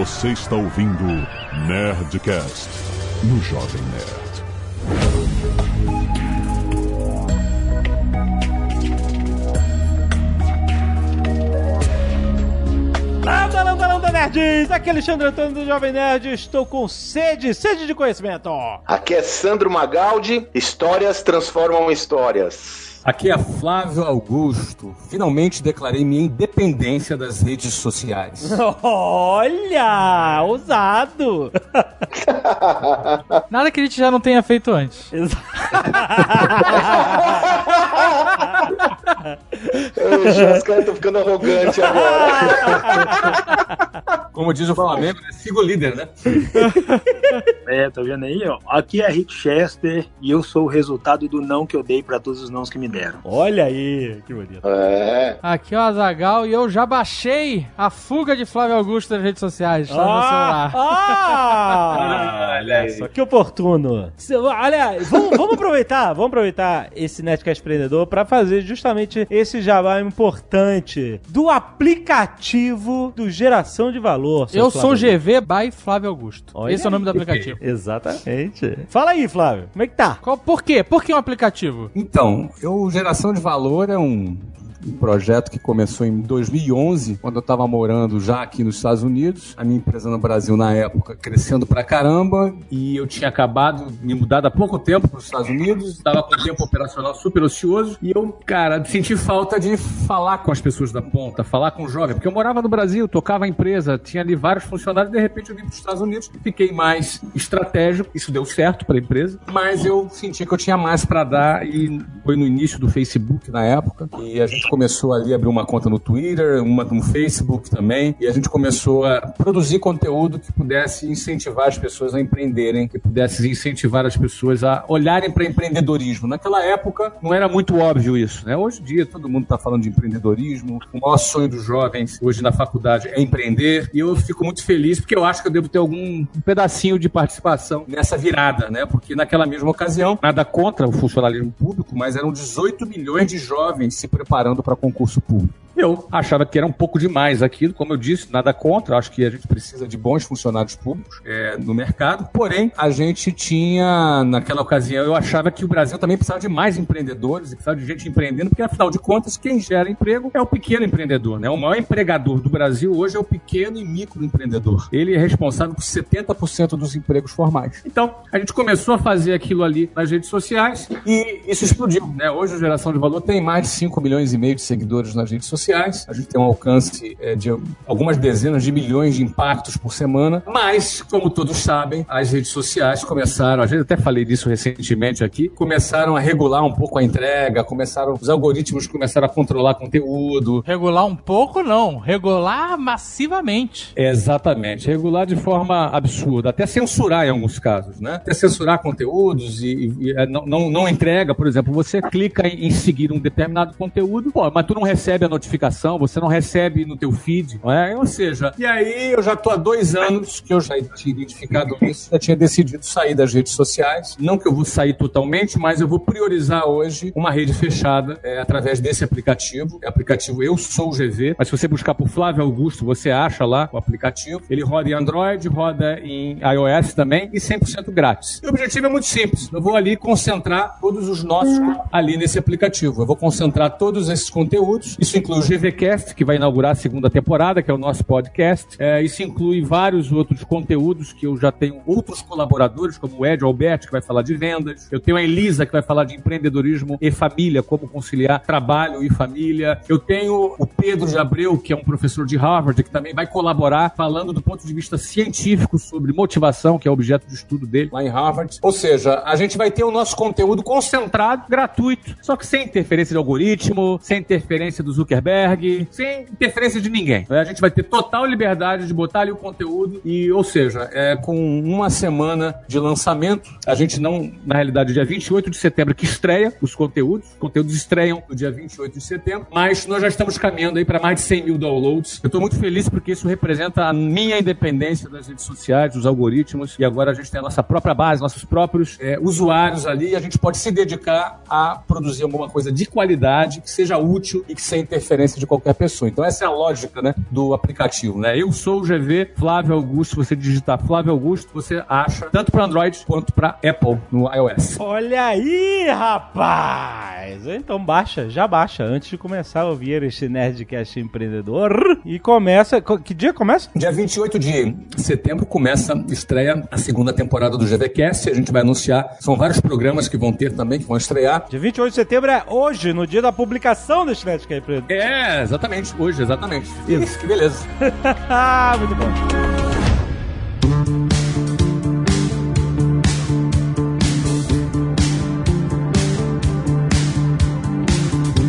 Você está ouvindo Nerdcast no Jovem Nerd. Landa, landa, landa, nerds! Aqui é Alexandre Antônio do Jovem Nerd. Estou com sede, sede de conhecimento. Aqui é Sandro Magaldi. Histórias transformam histórias. Aqui é Flávio Augusto. Finalmente declarei minha independência das redes sociais. Olha, ousado. Nada que a gente já não tenha feito antes. Oxe, os caras estão ficando arrogantes agora. Como diz o Flamengo, né? siga o líder, né? É, tá vendo aí, ó? Aqui é Rick Chester e eu sou o resultado do não que eu dei pra todos os nãos que me deram. Olha aí, que bonito. É. Aqui é o Azagal e eu já baixei a fuga de Flávio Augusto das redes sociais. Está no meu celular. ah, olha só que oportuno. Olha, vamos, vamos aproveitar, vamos aproveitar esse Netcast Empreendedor para fazer justamente esse jabá importante do aplicativo do Geração de Valor. Eu sou o Flávio. GV by Flávio Augusto. Olha Esse é o nome do aí. aplicativo. Exatamente. Fala aí, Flávio, como é que tá? Qual, por quê? Por que um aplicativo? Então, eu, Geração de Valor é um, um projeto que começou em 2011, quando eu estava morando já aqui nos Estados Unidos. A minha empresa no Brasil, na época, crescendo pra caramba. E eu tinha acabado, me mudado há pouco tempo para os Estados Unidos. Estava com o tempo operacional super ocioso. E eu, cara, senti falta de falar com as pessoas da ponta, falar com o jovem. Porque eu morava no Brasil, tocava a empresa, tinha ali vários funcionários. De repente eu vim para os Estados Unidos, fiquei mais estratégico. Isso deu certo para a empresa. Mas eu senti que eu tinha mais para dar. E foi no início do Facebook, na época. E a gente começou ali a abrir uma conta no Twitter, uma no Facebook também, e a gente começou a produzir conteúdo que pudesse incentivar as pessoas a empreenderem, que pudesse incentivar as pessoas a olharem para empreendedorismo. Naquela época não era muito óbvio isso, né? Hoje em dia todo mundo está falando de empreendedorismo, o maior sonho dos jovens hoje na faculdade é empreender, e eu fico muito feliz porque eu acho que eu devo ter algum pedacinho de participação nessa virada, né? Porque naquela mesma ocasião, nada contra o funcionalismo público, mas eram 18 milhões de jovens se preparando para concurso público. Eu achava que era um pouco demais aquilo, como eu disse, nada contra, acho que a gente precisa de bons funcionários públicos é, no mercado, porém, a gente tinha, naquela ocasião, eu achava que o Brasil também precisava de mais empreendedores, precisava de gente empreendendo, porque afinal de contas, quem gera emprego é o pequeno empreendedor, né? O maior empregador do Brasil hoje é o pequeno e microempreendedor. Ele é responsável por 70% dos empregos formais. Então, a gente começou a fazer aquilo ali nas redes sociais e isso explodiu, né? Hoje a Geração de Valor tem mais de 5 milhões e meio de seguidores nas redes sociais. A gente tem um alcance é, de algumas dezenas de milhões de impactos por semana, mas, como todos sabem, as redes sociais começaram, a gente até falei disso recentemente aqui, começaram a regular um pouco a entrega, começaram, os algoritmos começaram a controlar conteúdo, Regular um pouco, não. Regular massivamente. Exatamente, regular de forma absurda, até censurar em alguns casos, né? Até censurar conteúdos e, e- e, é, não, não, não entrega, por exemplo, você clica em, em seguir um determinado conteúdo, pô, mas tu não recebe a notificação, você não recebe no teu feed, não é? Ou seja, e aí eu já tô há dois anos que eu já tinha identificado isso, já tinha decidido sair das redes sociais, não que eu vou sair totalmente, mas eu vou priorizar hoje uma rede fechada é, através desse aplicativo, é aplicativo Eu Sou GV, mas se você buscar por Flávio Augusto, você acha lá o aplicativo, ele roda em Android, roda em iOS também e 100% grátis. E o objetivo é muito simples, eu vou ali concentrar todos os nossos ali nesse aplicativo, eu vou concentrar todos esses conteúdos, isso inclui o GVCast, que vai inaugurar a segunda temporada, que é o nosso podcast, É, isso inclui vários outros conteúdos que eu já tenho outros colaboradores, como o Ed Alberti, que vai falar de vendas, eu tenho a Elisa, que vai falar de empreendedorismo e família, como conciliar trabalho e família, eu tenho o Pedro de Abreu, que é um professor de Harvard, que também vai colaborar falando do ponto de vista científico sobre motivação, que é objeto de estudo dele lá em Harvard. Ou seja, a gente vai ter o nosso conteúdo concentrado, gratuito, só que sem interferência de algoritmo, sem interferência do Zuckerberg, sem interferência de ninguém. A gente vai ter total liberdade de botar ali o conteúdo e, ou seja, é, com uma semana de lançamento, a gente não, na realidade, dia 28 de setembro que estreia os conteúdos, os conteúdos estreiam no dia 28 de setembro, mas nós já estamos caminhando aí para mais de 100 mil downloads. Eu estou muito feliz porque isso representa a minha independência das redes sociais, dos algoritmos, e agora a gente tem a nossa própria base, nossos próprios é, usuários ali, e a gente pode se dedicar a produzir alguma coisa de qualidade, que seja útil e que sem interferência referência de qualquer pessoa. Então essa é a lógica né, do aplicativo. Né? Eu sou o GV Flávio Augusto. Você digitar Flávio Augusto, você acha tanto para Android quanto para Apple no iOS. Olha aí, rapaz! Então baixa, já baixa, antes de começar a ouvir este Nerdcast empreendedor. E começa. Que dia começa? Dia 28 de setembro começa, estreia a segunda temporada do GVCast. A gente vai anunciar. São vários programas que vão ter também, que vão estrear. Dia 28 de setembro é hoje, no dia da publicação deste Nerdcast empreendedor. É, exatamente. Hoje, exatamente. Isso, que beleza. Muito bom.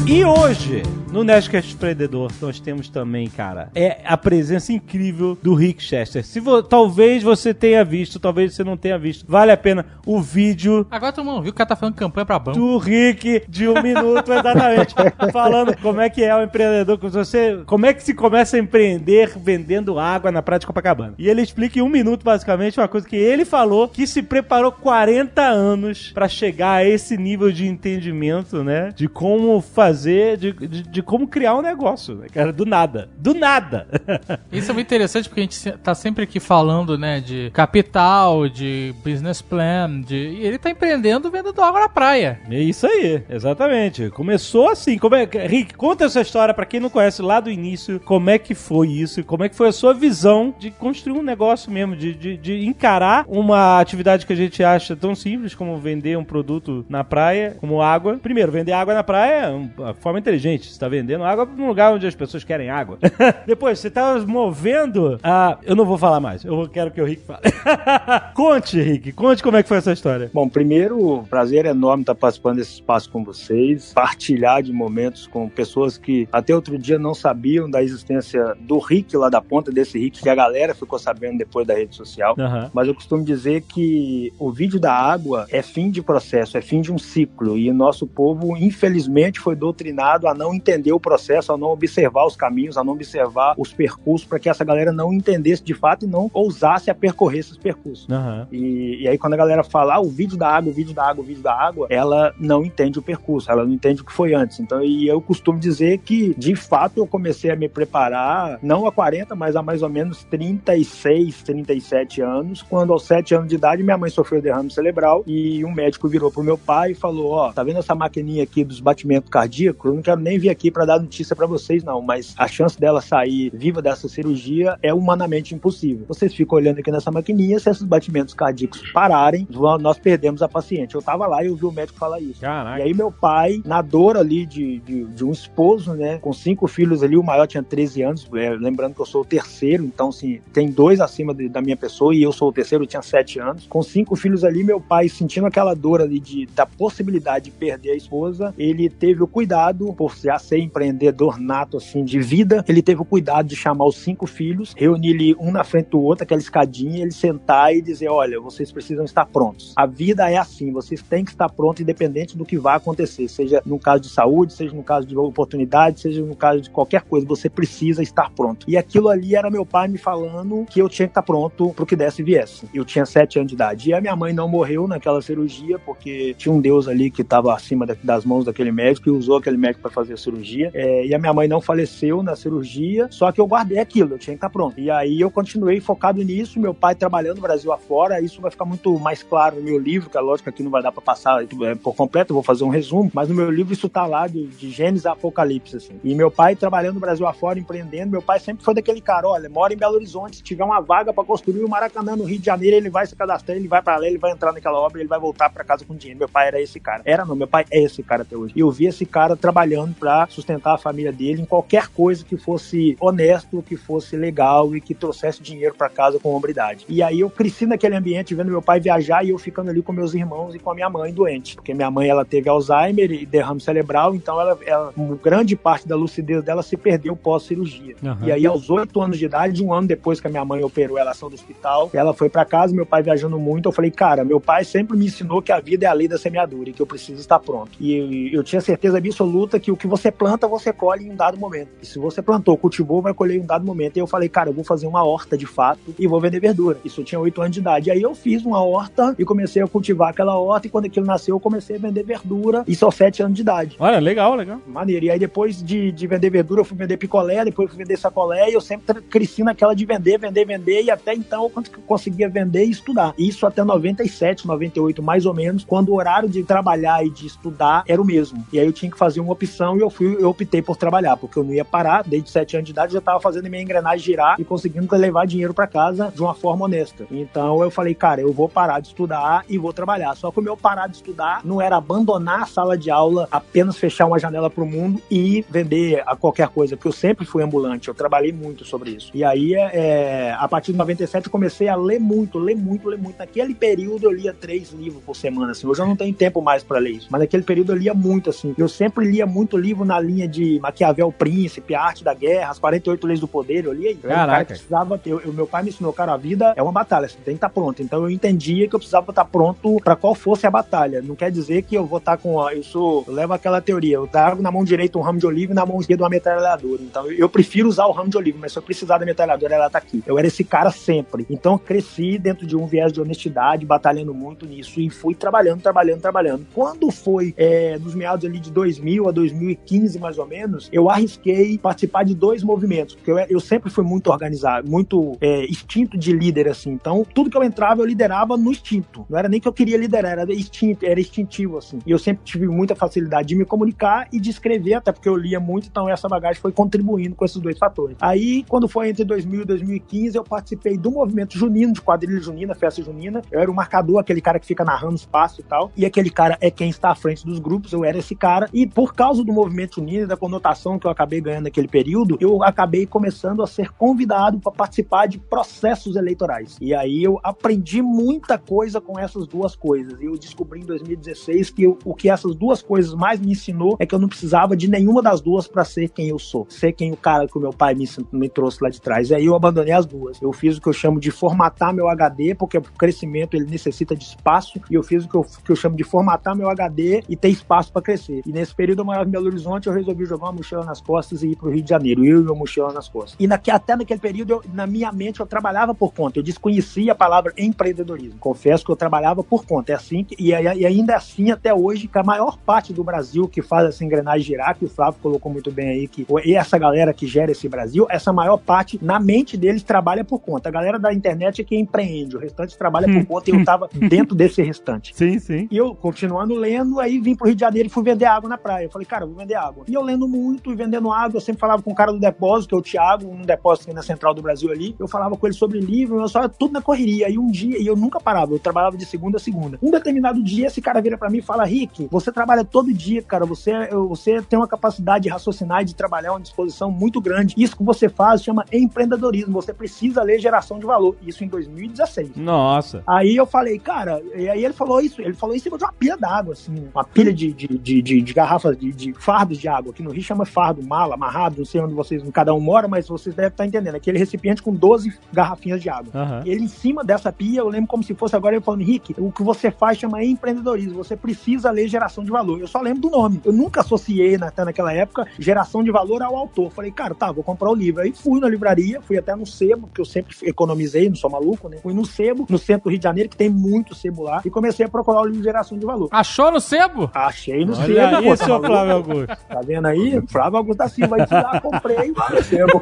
E hoje, no Nerdcast Empreendedor, nós temos também, cara, é a presença incrível do Rick Chester. Se vo talvez você tenha visto, talvez você não tenha visto, vale a pena o vídeo. Agora todo mundo viu que o cara tá fazendo campanha pra banco. Do Rick, de um minuto, exatamente. falando como é que é o empreendedor, você, como é que se começa a empreender vendendo água na Praia de Copacabana. E ele explica em um minuto, basicamente, uma coisa que ele falou, que se preparou 40 anos para chegar a esse nível de entendimento, né? De como fazer, de, de, de de como criar um negócio, né, cara? Do nada. Do nada. Isso é muito interessante porque a gente tá sempre aqui falando, né, de capital, de business plan, de... e ele tá empreendendo vendendo água na praia. É isso aí, exatamente. Começou assim. Como é... Rick, conta essa história para quem não conhece lá do início, como é que foi isso, como é que foi a sua visão de construir um negócio mesmo, de, de, de encarar uma atividade que a gente acha tão simples como vender um produto na praia, como água. Primeiro, vender água na praia é uma forma inteligente. Você tá vendendo água num lugar onde as pessoas querem água. Depois, você tá movendo a... Eu não vou falar mais. Eu quero que o Rick fale. conte, Rick. Conte como é que foi essa história. Bom, primeiro, prazer enorme estar participando desse espaço com vocês. Partilhar de momentos com pessoas que até outro dia não sabiam da existência do Rick lá da ponta, desse Rick que a galera ficou sabendo depois da rede social. Uhum. Mas eu costumo dizer que o vídeo da água é fim de processo, é fim de um ciclo. E o nosso povo, infelizmente, foi doutrinado a não entender entender o processo, a não observar os caminhos, a não observar os percursos, para que essa galera não entendesse de fato e não ousasse a percorrer esses percursos. Uhum. E, e, aí, quando a galera fala ah, o vídeo da água, o vídeo da água, o vídeo da água, ela não entende o percurso, ela não entende o que foi antes. Então, e eu costumo dizer que, de fato, eu comecei a me preparar, não a 40, mas a mais ou menos 36, 37 anos, quando aos 7 anos de idade minha mãe sofreu derrame cerebral e um médico virou pro meu pai e falou: Ó, oh, tá vendo essa maquininha aqui dos batimentos cardíacos? Eu não quero nem vir aqui para dar notícia para vocês, não, mas a chance dela sair viva dessa cirurgia é humanamente impossível. Vocês ficam olhando aqui nessa maquininha, se esses batimentos cardíacos pararem, nós perdemos a paciente. Eu tava lá e eu vi o médico falar isso. Caraca. E aí meu pai, na dor ali de, de, de, um esposo, né, com cinco filhos ali, o maior tinha 13 anos, é, lembrando que eu sou o terceiro, então assim, tem dois acima de, da minha pessoa e eu sou o terceiro, eu tinha sete anos. Com cinco filhos ali, meu pai sentindo aquela dor ali de, da possibilidade de perder a esposa, ele teve o cuidado, por já ser empreendedor nato assim de vida, ele teve o cuidado de chamar os cinco filhos, reunir um na frente do outro, aquela escadinha, ele sentar e dizer: olha, vocês precisam estar prontos. A vida é assim, vocês têm que estar prontos, independente do que vai acontecer, seja no caso de saúde, seja no caso de oportunidade, seja no caso de qualquer coisa, você precisa estar pronto. E aquilo ali era meu pai me falando que eu tinha que estar pronto pro que desse e viesse. Eu tinha sete anos de idade. E a minha mãe não morreu naquela cirurgia, porque tinha um Deus ali que estava acima das mãos daquele médico e usou aquele médico para fazer a cirurgia cirurgia. É, e a minha mãe não faleceu na cirurgia, só que eu guardei aquilo, eu tinha que estar pronto. E aí eu continuei focado nisso, meu pai trabalhando no Brasil afora, isso vai ficar muito mais claro no meu livro, que é lógico que aqui não vai dar para passar é, por completo, eu vou fazer um resumo, mas no meu livro isso tá lá de, de Gênesis a Apocalipse, assim. E meu pai trabalhando no Brasil afora, empreendendo, meu pai sempre foi daquele cara, olha, mora em Belo Horizonte, se tiver uma vaga para construir o Maracanã no Rio de Janeiro, ele vai se cadastrar, ele vai para lá, ele vai entrar naquela obra, ele vai voltar para casa com dinheiro. Meu pai era esse cara. Era não, meu pai é esse cara até hoje. E eu vi esse cara trabalhando para sustentar a família dele em qualquer coisa que fosse honesto, que fosse legal e que trouxesse dinheiro para casa com hombridade. E aí eu cresci naquele ambiente vendo meu pai viajar e eu ficando ali com meus irmãos e com a minha mãe doente, porque minha mãe ela teve Alzheimer e derrame cerebral, então ela, ela grande parte da lucidez dela se perdeu pós cirurgia. Uhum. E aí aos oito anos de idade, um ano depois que a minha mãe operou ela saiu do hospital, ela foi para casa, meu pai viajando muito, eu falei, cara, meu pai sempre me ensinou que a vida é a lei da semeadura e que eu preciso estar pronto. E eu, eu tinha certeza absoluta que o que você planta, você colhe em um dado momento. E se você plantou, cultivou, vai colher em um dado momento. E eu falei, cara, eu vou fazer uma horta de fato e vou vender verdura. Isso eu tinha 8 anos de idade. E aí eu fiz uma horta e comecei a cultivar aquela horta. E quando aquilo nasceu, eu comecei a vender verdura. Isso aos 7 anos de idade. Olha, legal, legal. Maneiro. E aí depois de, de vender verdura, eu fui vender picolé, depois fui vender sacolé. E eu sempre cresci naquela de vender, vender, vender. E até então, quanto que eu conseguia vender e estudar. Isso até 97, 98, mais ou menos, quando o horário de trabalhar e de estudar era o mesmo. E aí eu tinha que fazer uma opção e eu fui, eu optei por trabalhar, porque eu não ia parar, desde 7 anos de idade eu já estava fazendo minha engrenagem girar e conseguindo levar dinheiro para casa de uma forma honesta. Então eu falei, cara, eu vou parar de estudar e vou trabalhar. Só que o meu parar de estudar não era abandonar a sala de aula, apenas fechar uma janela para o mundo e vender a qualquer coisa, porque eu sempre fui ambulante, eu trabalhei muito sobre isso. E aí, é, a partir de 97, eu comecei a ler muito, ler muito, ler muito. Naquele período eu lia três livros por semana, assim. Hoje eu não tenho tempo mais para ler isso, mas naquele período eu lia muito, assim. Eu sempre lia muito livro na linha de Maquiavel Príncipe, A Arte da Guerra, As 48 Leis do Poder, eu lia. Eu, Caraca. precisava ter, eu, meu pai me ensinou, cara, a vida é uma batalha, você tem que estar pronto. Então eu entendia que eu precisava estar pronto para qual fosse a batalha. Não quer dizer que eu vou estar com, a- eu sou, eu levo aquela teoria, eu trago na mão direita um ramo de oliva e na mão esquerda uma metralhadora. Então eu, eu prefiro usar o ramo de oliva, mas se eu precisar da metralhadora, ela tá aqui. Eu era esse cara sempre. Então eu cresci dentro de um viés de honestidade, batalhando muito nisso e fui trabalhando, trabalhando, trabalhando. Quando foi é, nos meados ali de 2000 a 2015, mais ou menos, eu arrisquei participar de dois movimentos, porque eu, eu sempre fui muito organizado, muito é, instinto de líder, assim. Então, tudo que eu entrava, eu liderava no instinto. Não era nem que eu queria liderar, era instinto, era instintivo, assim. E eu sempre tive muita facilidade de me comunicar e de escrever, até porque eu lia muito, então essa bagagem foi contribuindo com esses dois fatores. Aí, quando foi entre 2000 e 2015, eu participei do movimento junino, de quadrilha junina, festa junina. Eu era o marcador, aquele cara que fica narrando os passos e tal. E aquele cara é quem está à frente dos grupos, eu era esse cara. E por causa do movimento da conotação que eu acabei ganhando naquele período, eu acabei começando a ser convidado para participar de processos eleitorais. E aí eu aprendi muita coisa com essas duas coisas. E eu descobri em 2016 que eu- o que essas duas coisas mais me ensinou é que eu não precisava de nenhuma das duas para ser quem eu sou. Ser quem o cara que o meu pai me, me trouxe lá de trás. E aí eu abandonei as duas. Eu fiz o que eu chamo de formatar meu HD, porque o crescimento ele necessita de espaço. E eu fiz o que eu, que eu chamo de formatar meu HD e ter espaço para crescer. E nesse período eu morava em Belo Horizonte, eu resolvi jogar uma mochila nas costas e ir pro Rio de Janeiro. Eu e uma mochila nas costas. E naque, até naquele período, eu- na minha mente, eu trabalhava por conta. Eu desconhecia a palavra empreendedorismo. Confesso que eu trabalhava por conta. É assim que, e, e ainda assim até hoje, que a maior parte do Brasil que faz essa engrenagem girar, que o Flávio colocou muito bem aí, que e essa galera que gera esse Brasil, essa maior parte, na mente deles, trabalha por conta. A galera da internet é que empreende, o restante trabalha por conta e eu tava dentro desse restante. Sim, sim. E eu, continuando lendo, aí vim pro Rio de Janeiro e fui vender água na praia. Eu falei, cara, eu vou vender água. E eu lendo muito e vendendo água, eu sempre falava com o cara do depósito, que é o Thiago, um depósito aqui na Central do Brasil ali. Eu falava com ele sobre livro, eu só tudo na correria. E um dia, e eu nunca parava, eu trabalhava de segunda a segunda. Um determinado dia, esse cara vira pra mim e fala, Rick, você trabalha todo dia, cara, você, você tem uma capacidade de raciocinar e de trabalhar, uma disposição muito grande. Isso que você faz chama empreendedorismo. Você precisa ler geração de valor. Isso em 2016. Nossa. Aí eu falei, cara, e aí ele falou isso, ele falou isso em cima de uma pilha d'água, assim, uma pilha de, de, de, de, de garrafas, de, de fardos de água, que no Rio chama fardo, mala, amarrado, não sei onde vocês, cada um mora, mas vocês devem estar entendendo, aquele recipiente com 12 garrafinhas de água. Aham. Ele em cima dessa pia, eu lembro como se fosse agora ele falando, Rick, o que você faz chama empreendedorismo, você precisa ler geração de valor. Eu só lembro do nome. Eu nunca associei até naquela época geração de valor ao autor. Falei, cara, tá, vou comprar o livro. Aí fui na livraria, fui até no sebo, porque eu sempre economizei, não sou maluco, né? Fui no sebo, no centro do Rio de Janeiro, que tem muito sebo lá, e comecei a procurar o livro Geração de Valor. Achou no sebo? Achei no Olha sebo, aí, pô, tá seu? Flávio Augusto. Tá vendo aí? Flávio Augusto da Silva, aí lá, comprei lá no sebo,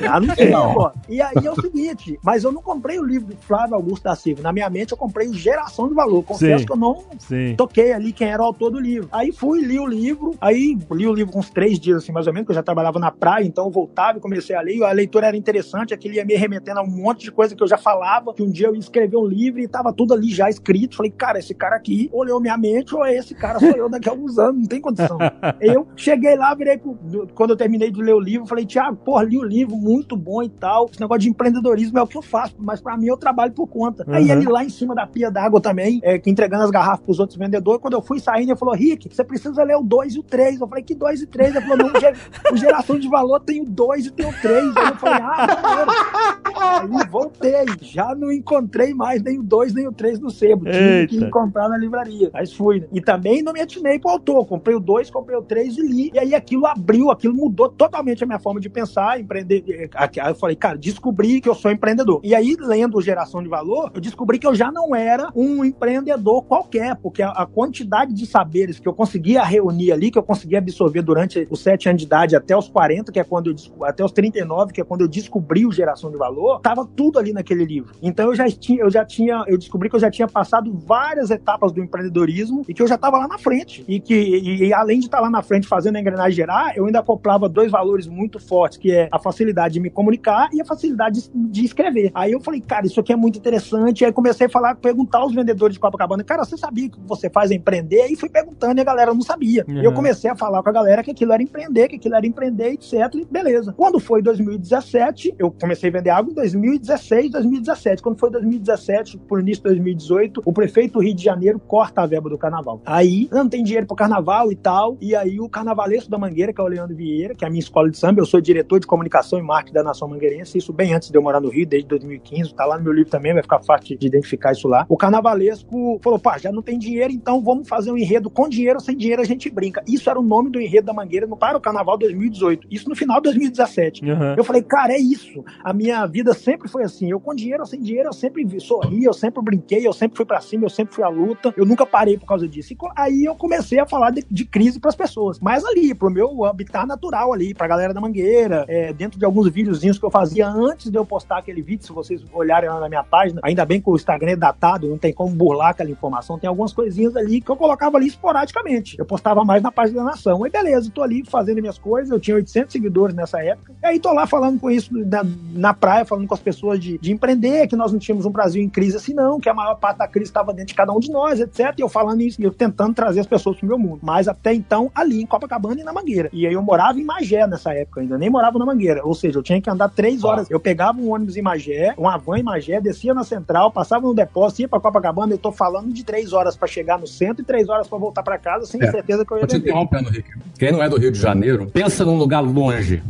cara. Lá no sebo, ó. E aí é o seguinte, mas eu não comprei o livro do Flávio Augusto da Silva. Na minha mente eu comprei o Geração de Valor. Confesso Sim. que eu não Sim. toquei ali quem era o autor do livro. Aí fui, li o livro, aí li o livro com uns três dias, assim, mais ou menos, que eu já trabalhava na praia, então eu voltava e comecei a ler. A leitura era interessante, aquilo ia me remetendo a um monte de coisa que eu já falava, que um dia eu ia escrever um livro e tava tudo ali já escrito. Falei, cara, esse cara aqui olhou minha mente, ou esse cara sou eu daqui a alguns anos, não tem condição. eu cheguei lá, virei pro, quando eu terminei de ler o livro, falei, Tiago, porra, li o livro, muito bom e tal. Esse negócio de empreendedorismo é o que eu faço, mas pra mim eu trabalho por conta. Aí Uhum. ele lá em cima da pia d'água também, é, que entregando as garrafas pros outros vendedores. Quando eu fui saindo, ele falou: Rick, você precisa ler o 2 e o 3. Eu falei: Que 2 e 3? Ele falou: Não, o geração de valor tem o 2 e tem o 3. Aí eu falei: Ah, maneiro. Aí voltei, já não encontrei mais nem o 2 nem o 3 no sebo. Tive que Eita. comprar na livraria. Mas fui. né? E também não me atinei pro autor. Comprei o 2, comprei o 3 e li. E aí aquilo abriu, aquilo mudou totalmente a minha forma de pensar, empreender. Aí eu falei, cara, descobri que eu sou empreendedor. E aí, lendo Geração de Valor, eu descobri que eu já não era um empreendedor qualquer, porque a, a quantidade de saberes que eu conseguia reunir ali, que eu conseguia absorver durante os 7 anos de idade até os 40, que é quando eu até os 39, que é quando eu descobri o Geração de Valor, tava tudo ali naquele livro. Então eu já tinha, eu já tinha, eu descobri que eu já tinha passado várias etapas do empreendedorismo e que eu já estava lá na frente. E que e, e além de estar lá na frente fazendo a engrenagem gerar, eu ainda acoplava dois valores muito fortes, que é a facilidade de me comunicar e a facilidade de, de escrever. Aí eu falei, cara, isso aqui é muito interessante. Aí comecei a falar, perguntar aos vendedores de Copacabana, cara, você sabia que você faz é empreender? Aí fui perguntando e a galera não sabia. Uhum. E eu comecei a falar com a galera que aquilo era empreender, que aquilo era empreender, etc. E beleza. Quando foi 2017, eu comecei a vender água em 2016, 2017. Quando foi 2017, por início de 2018, o prefeito do Rio de Janeiro corta a verba do carnaval. Aí não tem dinheiro pro carnaval e tal. E aí o carnavalesco da Mangueira, que é o Leandro Vieira, que é a minha escola de samba, eu sou diretor de comunicação e marketing da Nação Mangueirense, isso bem antes de eu morar no Rio, desde 2015, tá lá no meu livro também, vai ficar fácil de identificar isso lá. O carnavalesco falou, pá, já não tem dinheiro, então vamos fazer um enredo com dinheiro ou sem dinheiro a gente brinca. Isso era o nome do enredo da Mangueira no para o carnaval 2018. Isso no final de 2017. Uhum. Eu falei, cara, é isso. A minha vida sempre foi assim. Eu com dinheiro ou sem dinheiro, eu sempre sorri, eu sempre brinquei, eu sempre fui pra cima, eu sempre fui à luta. Eu nunca parei por causa disso. E aí eu comecei a falar de, de crise pras pessoas. Mas ali, pro meu habitat natural ali, pra galera da Mangueira, é, dentro de alguns videozinhos que eu fazia antes de eu postar aquele vídeo, se vocês olharem lá na minha página, ainda bem que o Instagram é datado, não tem como burlar aquela informação, tem algumas coisinhas ali que eu colocava ali esporadicamente. Eu postava mais na página da Nação. Aí beleza, tô ali fazendo minhas coisas, eu tinha 800 seguidores nessa época. E aí tô lá falando com isso na, na praia, falando com as pessoas de, de empreender, que nós não tínhamos um Brasil em crise assim não, que a maior parte da crise estava dentro de cada um de nós, etc. E eu falando isso, e eu tentando trazer as pessoas pro meu mundo. Mas até então, ali em Copacabana e na Mangueira. E aí eu morava em Magé nessa época ainda, nem morava na Mangueira. Ou seja, eu tinha que andar três horas. Eu pegava um ônibus em Magé, uma van em Magé, descia na central, passava no depósito, ia pra Copacabana. Eu tô falando de três horas pra chegar no centro e três horas pra voltar pra casa, sem É. certeza que eu ia Vou te interrompendo, Rick. Quem não é do Rio de Janeiro, pensa num lugar longe.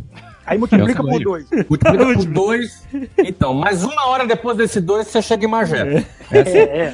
Aí multiplica por dois. Multiplica por dois. Então, mais uma hora depois desse dois, você chega em Magé. É, é.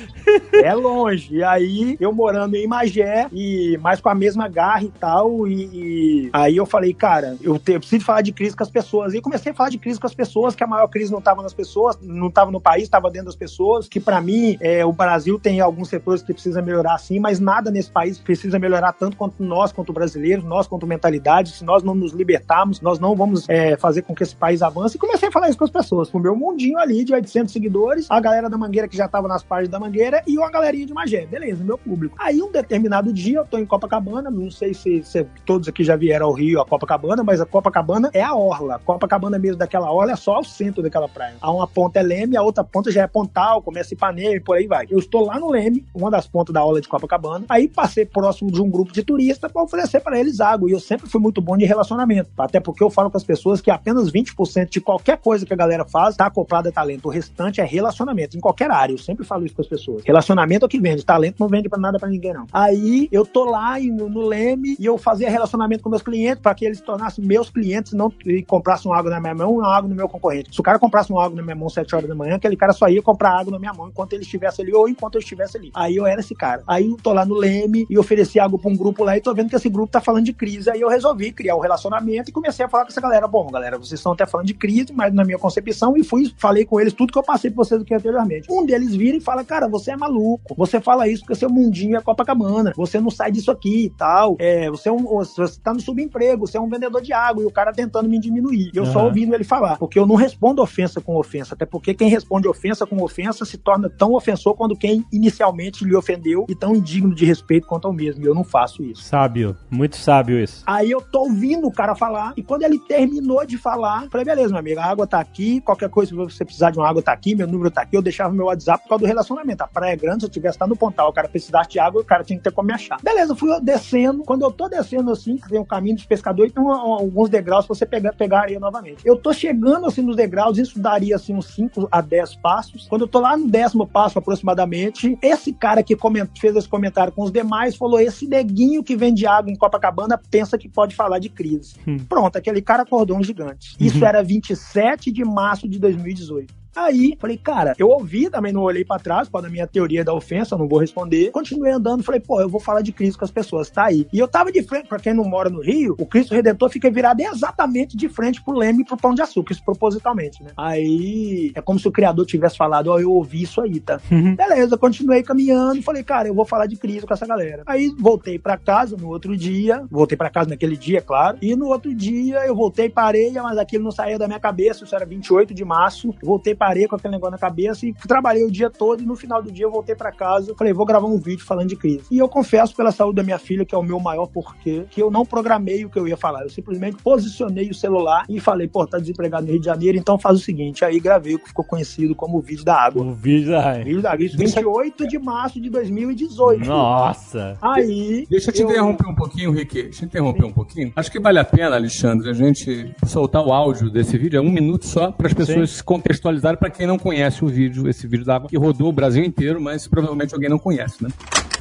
É longe. E aí, eu morando em Magé, e mais com a mesma garra e tal, e, e aí eu falei, cara, eu, te- eu preciso falar de crise com as pessoas. E comecei a falar de crise com as pessoas, que a maior crise não estava nas pessoas, não estava no país, estava dentro das pessoas, que pra mim, é, o Brasil tem alguns setores que precisa melhorar sim, mas nada nesse país precisa melhorar tanto quanto nós, quanto brasileiros, nós, quanto mentalidade. Se nós não nos libertarmos, nós não vamos é, fazer com que esse país avance. E comecei a falar isso com as pessoas, pro meu mundinho ali de 800 seguidores, a galera da Mangueira que já tava nas páginas da Mangueira e uma galerinha de Magé. Beleza, meu público. Aí um determinado dia eu tô em Copacabana, não sei se, se todos aqui já vieram ao Rio, a Copacabana, mas a Copacabana é a orla. Copacabana mesmo daquela orla é só o centro daquela praia. A uma ponta é Leme, a outra ponta já é Pontal, começa Ipanema e por aí vai. Eu estou lá no Leme, uma das pontas da orla de Copacabana. Aí passei próximo de um grupo de turistas para oferecer para eles água. E eu sempre fui muito bom de relacionamento. Até porque eu falo com as pessoas que apenas 20% de qualquer coisa que a galera faz tá acoplado a talento. O restante é relacionamento, em qualquer área. Eu sempre falo isso com as pessoas. Relacionamento é o que vende, talento não vende para nada para ninguém, não. Aí eu tô lá no, no Leme e eu fazia relacionamento com meus clientes para que eles se tornassem meus clientes não, e comprassem uma água na minha mão e uma água no meu concorrente. Se o cara comprasse uma água na minha mão às 7 horas da manhã, aquele cara só ia comprar água na minha mão enquanto ele estivesse ali ou enquanto eu estivesse ali. Aí eu era esse cara. Aí eu tô lá no Leme e ofereci água pra um grupo lá e tô vendo que esse grupo tá falando de crise. Aí eu resolvi criar um relacionamento e comecei a falar com essa galera. Bom, galera, vocês estão até falando de crise, mas na minha concepção, e fui, falei com eles tudo que eu passei pra vocês aqui anteriormente. Um deles vira e fala, cara, você é maluco. Você fala isso porque seu mundinho é Copacabana. Você não sai disso aqui e tal. É, você, é um, você tá no subemprego, você é um vendedor de água e o cara tentando me diminuir. Eu só Aham. ouvindo ele falar. Porque eu não respondo ofensa com ofensa. Até porque quem responde ofensa com ofensa se torna tão ofensor quando quem inicialmente lhe ofendeu e tão indigno de respeito quanto ao mesmo. E eu não faço isso. Sábio, muito sábio isso. Aí eu tô ouvindo o cara falar, e quando ele terminou de falar, falei, beleza, meu amigo, a água tá aqui, qualquer coisa que você precisar de uma água tá aqui, meu número tá aqui, eu deixava meu WhatsApp por causa do relacionamento. A praia é grande, se eu tivesse lá no Pontal, o cara precisasse de água, o cara tinha que ter como me achar. Beleza, fui descendo, quando eu tô descendo assim, que tem um caminho dos pescadores, tem um- alguns degraus pra você pegar, pegar areia novamente. Eu tô chegando assim nos degraus, isso daria assim uns 5 a 10 passos. Quando eu tô lá no décimo passo aproximadamente, esse cara que fez esse comentário com os demais falou: esse neguinho que vende água em Copacabana pensa que pode falar de crise. Hum. Pronto, aquele cara acordou um gigante. Isso era 27 de março de 2018. Aí, falei, cara, eu ouvi, também não olhei pra trás, para a minha teoria da ofensa, não vou responder. Continuei andando, falei, pô, eu vou falar de Cristo com as pessoas, tá aí. E eu tava de frente, pra quem não mora no Rio, o Cristo Redentor fica virado exatamente de frente pro Leme e pro Pão de Açúcar, isso propositalmente, né? Aí, é como se o criador tivesse falado, ó, eu ouvi isso aí, tá? Beleza, continuei caminhando, falei, cara, eu vou falar de Cristo com essa galera. Aí, voltei pra casa no outro dia, voltei pra casa naquele dia, claro, e no outro dia eu voltei, parei, mas aquilo não saía da minha cabeça, isso era 28 de março, voltei, parei com aquele negócio na cabeça e trabalhei o dia todo e no final do dia eu voltei pra casa, falei, vou gravar um vídeo falando de crise. E eu confesso pela saúde da minha filha, que é o meu maior porquê, que eu não programei o que eu ia falar, eu simplesmente posicionei o celular e falei, pô, tá desempregado no Rio de Janeiro, então faz o seguinte, aí gravei o que ficou conhecido como o vídeo da água. O vídeo da O vídeo da água, isso 28 de março de 2018. Nossa. Aí. Deixa eu te eu- interromper um pouquinho, Rick. Deixa eu interromper um pouquinho. Acho que vale a pena, Alexandre, a gente soltar o áudio desse vídeo. É um minuto só para as pessoas se contextualizarem. Para quem não conhece o vídeo, esse vídeo da água que rodou o Brasil inteiro, mas provavelmente alguém não conhece, né?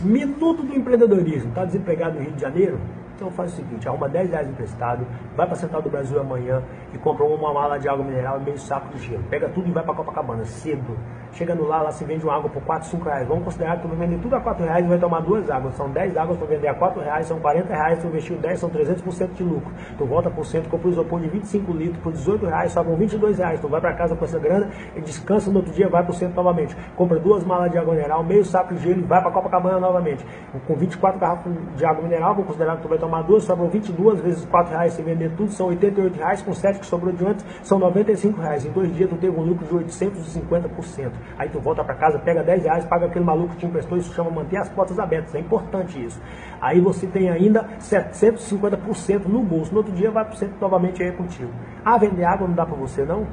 Minuto do empreendedorismo. Está desempregado no Rio de Janeiro? Então faz o seguinte, arruma 10 reais emprestado, vai para Central do Brasil amanhã e compra uma mala de água mineral e meio saco de gelo. Pega tudo e vai para Copacabana, cedo. Chegando lá, lá se vende uma água por 4, 5 reais. Vamos considerar que tu vai vender tudo a 4 reais e vai tomar duas águas. São 10 águas para vender a 4 reais, são 40 reais, tu investiu 10, são 300% de lucro. Tu volta por cento, compra o isopor de 25 litros por 18 reais, sobram 22 reais. Tu vai para casa com essa grana e descansa no outro dia, vai por cento novamente. Compra duas malas de água mineral, meio saco de gelo e vai para Copacabana novamente. Com 24 garrafas de água mineral, vou considerar que tu vai tomar duas, sobram 22 vezes 4 reais se vender tudo, são 88 reais, com 7 que sobrou de antes, são 95 reais. Em dois dias tu teve um lucro de 850%. Aí tu volta para casa, pega 10 reais, paga aquele maluco que te emprestou, isso chama manter as portas abertas, é importante isso. Aí você tem ainda 750% no bolso, no outro dia vai por cento novamente aí contigo. Ah, vender água não dá para você não?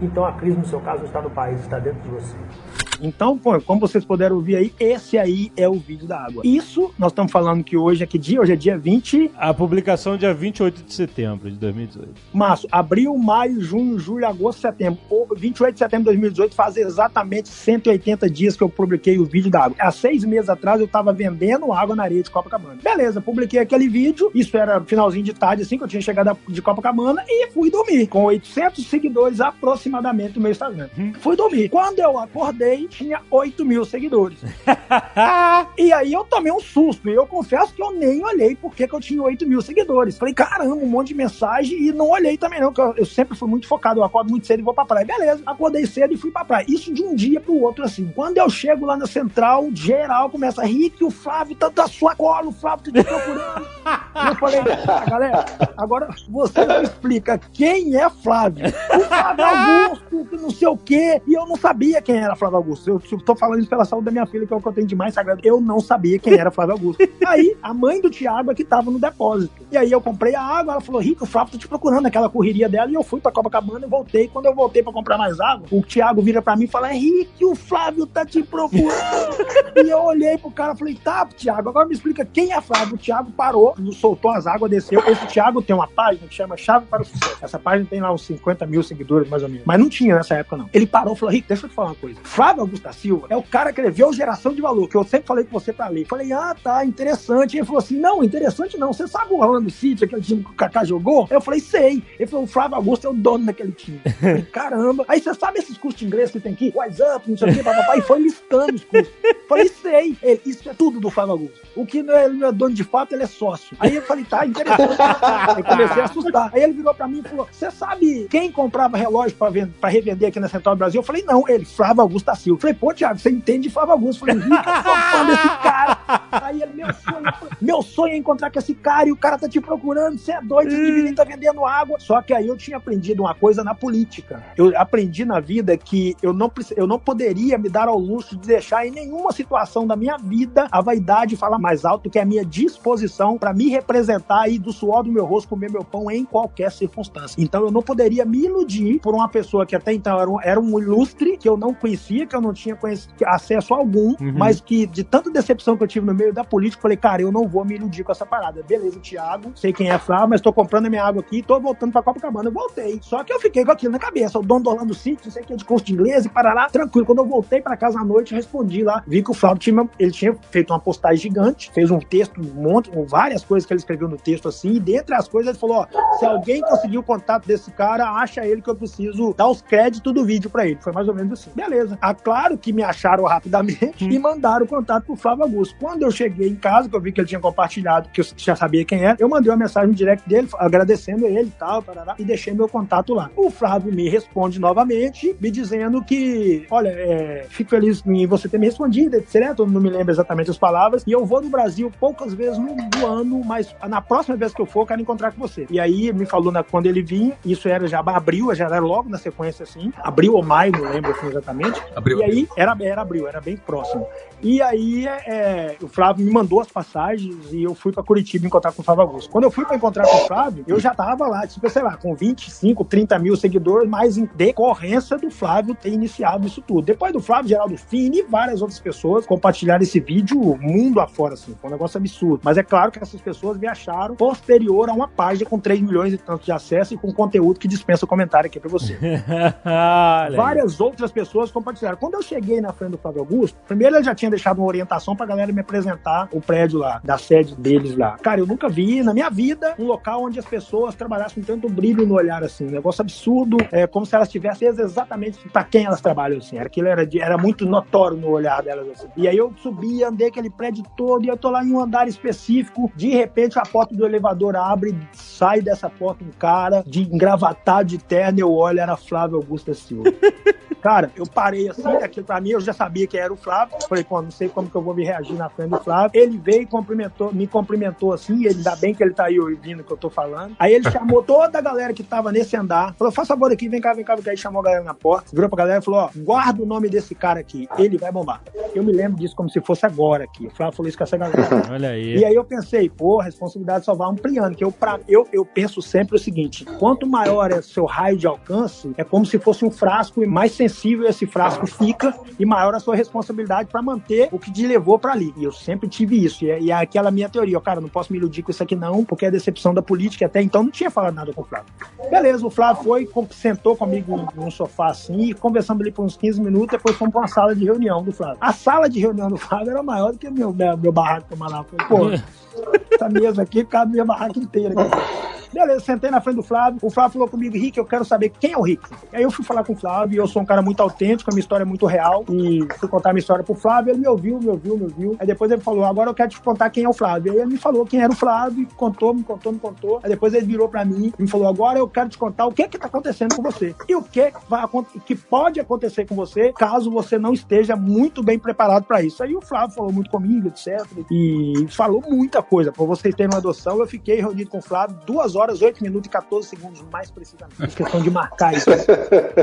Então a crise no seu caso não está no país, está dentro de você. Então, pô, como vocês puderam ouvir aí, esse aí é o vídeo da água. Isso, nós estamos falando que hoje é que dia? Hoje é dia 20 A publicação dia 28 de setembro de 2018. março, abril, maio, junho, julho, agosto, setembro. O 28 de setembro de 2018 faz exatamente 180 dias que eu publiquei o vídeo da água. Há seis meses atrás eu estava vendendo água na areia de Copacabana. Beleza, publiquei aquele vídeo, isso era finalzinho de tarde, assim, que eu tinha chegado de Copacabana e fui dormir. Com 800 seguidores aproximadamente no meu Instagram. Fui dormir. Quando eu acordei, tinha 8 mil seguidores. E aí eu tomei um susto. E eu confesso que eu nem olhei porque que eu tinha 8 mil seguidores. Falei, caramba, um monte de mensagem. E não olhei também, não, eu, eu sempre fui muito focado. Eu acordo muito cedo e vou pra praia. Beleza, acordei cedo e fui pra praia. Isso de um dia pro outro, assim. Quando eu chego lá na central, geral começa a rir que o Flávio tá da sua cola, o Flávio tá te procurando. Eu falei, ah, galera, agora você me explica quem é Flávio. O Flávio Augusto, que não sei o quê. E eu não sabia quem era Flávio Augusto. Eu, eu tô falando isso pela saúde da minha filha, que é o que eu tenho de mais sagrado. Eu não sabia quem era Flávio Augusto. Aí, a mãe do Thiago é que tava no depósito. E aí eu comprei a água, ela falou, Rico, o Flávio tá te procurando, aquela correria dela. E eu fui pra Copacabana e voltei. Quando eu voltei pra comprar mais água, o Thiago vira pra mim e fala, Henrique, o Flávio tá te procurando. e eu olhei pro cara e falei, tá, Thiago, agora me explica quem é Flávio. O Thiago parou, soltou as águas, desceu. Esse Thiago tem uma página que chama Chave para o Sucesso. Essa página tem lá uns 50 mil seguidores, mais ou menos. Mas não tinha nessa época, não. Ele parou e falou, Rico, deixa eu te falar uma coisa. Flávio Augusto da Silva é o cara que escreveu Geração de Valor, que eu sempre falei com você pra ler. Falei, ah, tá, interessante. Ele falou assim, não, interessante não. Você sabe o Orlando City, aquele time que o Kaká jogou? Eu falei, sei. Ele falou, o Flávio Augusto é o dono daquele time. Falei, Caramba. Aí você sabe esses cursos de inglês que tem aqui? What's up, não sei o que, papapá. E foi listando os cursos. Falei, sei. Ele, isso é tudo do Flávio Augusto. O que não é, ele não é dono de fato, ele é sócio. Aí eu falei, tá, interessante. Eu comecei a assustar. Aí ele virou pra mim e falou, você sabe quem comprava relógio pra, vend- pra revender aqui na Central do Brasil? Eu falei, não. Ele, Flávio Augusto da Silva. Eu falei, pô, Thiago, você entende de Flávio Augusto? Falei, Rico, eu sou fã desse cara. Aí ele, meu sonho, meu sonho é encontrar com esse cara e o cara tá te procurando, você é doido, você deveria estar vendendo água. Só que aí eu tinha aprendido uma coisa na política. Eu aprendi na vida que eu não, eu não poderia me dar ao luxo de deixar em nenhuma situação da minha vida a vaidade falar mais alto que a minha disposição para me representar e do suor do meu rosto comer meu pão em qualquer circunstância. Então eu não poderia me iludir por uma pessoa que até então era um, era um ilustre, que eu não conhecia, que eu não tinha acesso algum, Uhum. mas que de tanta decepção que eu tive no meio da política. Falei, cara, eu não vou me iludir com essa parada. Beleza, Thiago, sei quem é Flávio, mas tô comprando a minha água aqui, tô voltando pra Copacabana. Eu voltei. Só que eu fiquei com aquilo na cabeça. O dono do Orlando City, sei que, de curso de inglês e parará. Tranquilo. Quando eu voltei pra casa à noite, respondi lá. Vi que o Flávio tinha, ele tinha feito uma postagem gigante, fez um texto, um monte, com várias coisas que ele escreveu no texto assim. E dentre as coisas, ele falou: ó, se alguém conseguir o contato desse cara, acha ele que eu preciso dar os créditos do vídeo pra ele. Foi mais ou menos assim. Beleza. Ah, claro que me acharam rapidamente e mandaram o contato pro Flávio Augusto. Quando eu cheguei em casa, que eu vi que ele tinha compartilhado, que eu já sabia quem era, eu mandei uma mensagem no direct dele, agradecendo ele e tal, parará, e deixei meu contato lá. O Flávio me responde novamente, me dizendo que, olha, é, fico feliz em você ter me respondido, etc. Eu não me lembro exatamente as palavras. E eu vou no Brasil poucas vezes no, no ano, mas na próxima vez que eu for, eu quero encontrar com você. E aí me falou na, quando ele vinha, isso era já abril, já era logo na sequência assim, abril ou maio, não lembro assim exatamente. Abril. E aí era, era abril, era bem próximo. E aí é, o Flávio me mandou as passagens e eu fui para Curitiba encontrar com o Flávio Augusto. Quando eu fui para encontrar com o Flávio, eu já tava lá, tipo, sei lá, com 25, 30 mil seguidores, mas em decorrência do Flávio ter iniciado isso tudo. Depois do Flávio, Geraldo Fini e várias outras pessoas compartilharam esse vídeo mundo afora, assim. Foi um negócio absurdo. Mas é claro que essas pessoas me acharam posterior a uma página com 3 milhões e tanto de acesso e com conteúdo que dispensa comentário aqui para você. Várias outras pessoas compartilharam. Quando eu cheguei na frente do Flávio Augusto, primeiro ele já tinha deixado uma orientação pra galera me apresentar o prédio lá, da sede deles lá. Cara, eu nunca vi na minha vida um local onde as pessoas trabalhassem com tanto brilho no olhar assim. Um negócio absurdo, é como se elas tivessem exatamente pra quem elas trabalham assim. Era, aquilo era, de- era muito notório no olhar delas assim. E aí eu subi, andei aquele prédio todo e eu tô lá em um andar específico. De repente a porta do elevador abre, sai dessa porta um cara de engravatado de terno. Eu olho, era Flávio Augusto Silva. Cara, eu parei assim, aquilo pra mim, eu já sabia que era o Flávio. Falei, pô, não sei como que eu vou me reagir na frente do Flávio. Ele veio e cumprimentou, me cumprimentou assim, ele ainda bem que ele tá aí ouvindo o que eu tô falando. Aí ele chamou toda a galera que tava nesse andar, falou, faz favor aqui, vem cá, vem cá, vem cá. Aí chamou a galera na porta, virou pra galera e falou, ó, guarda o nome desse cara aqui, ele vai bombar. Eu me lembro disso como se fosse agora aqui. O Flávio falou isso com essa galera. Olha aí. E aí eu pensei, pô, a responsabilidade só vai ampliando. Que eu, pra, eu, eu penso sempre o seguinte: quanto maior é o seu raio de alcance, é como se fosse um frasco, e mais sensível esse frasco fica, e maior a sua responsabilidade para manter o que te levou para ali. E eu sempre tive isso. E é, e é aquela minha teoria: ó, cara, não posso me iludir com isso aqui, não, porque é decepção da política. Até então não tinha falado nada com o Flávio. Beleza, o Flávio foi, sentou comigo num sofá assim, e conversamos ali por uns 15 minutos, depois fomos para uma sala de reunião do Flávio. A sala de reunião do Flávio era maior do que o meu, meu, meu barraco lá. Falei, pô, essa mesa aqui cabe minha barraca inteira. Aqui. Beleza, sentei na frente do Flávio. O Flávio falou comigo, Rick, eu quero saber quem é o Rick. Aí eu fui falar com o Flávio, eu sou um cara muito autêntico, a minha história é muito real. E fui contar a minha história pro Flávio, ele me ouviu, me ouviu, me ouviu. Aí depois ele falou, agora eu quero te contar quem é o Flávio. Aí ele me falou quem era o Flávio, contou, me contou, me contou. Aí depois ele virou pra mim e me falou, agora eu quero te contar o que que tá acontecendo com você. E o que vai que pode acontecer com você caso você não esteja muito bem preparado pra isso. Aí o Flávio falou muito comigo, etc. E falou muita coisa. Pra vocês terem uma adoção, eu fiquei reunido com o Flávio duas horas, 8 minutos e 14 segundos, mais precisamente. Fiz questão de marcar isso.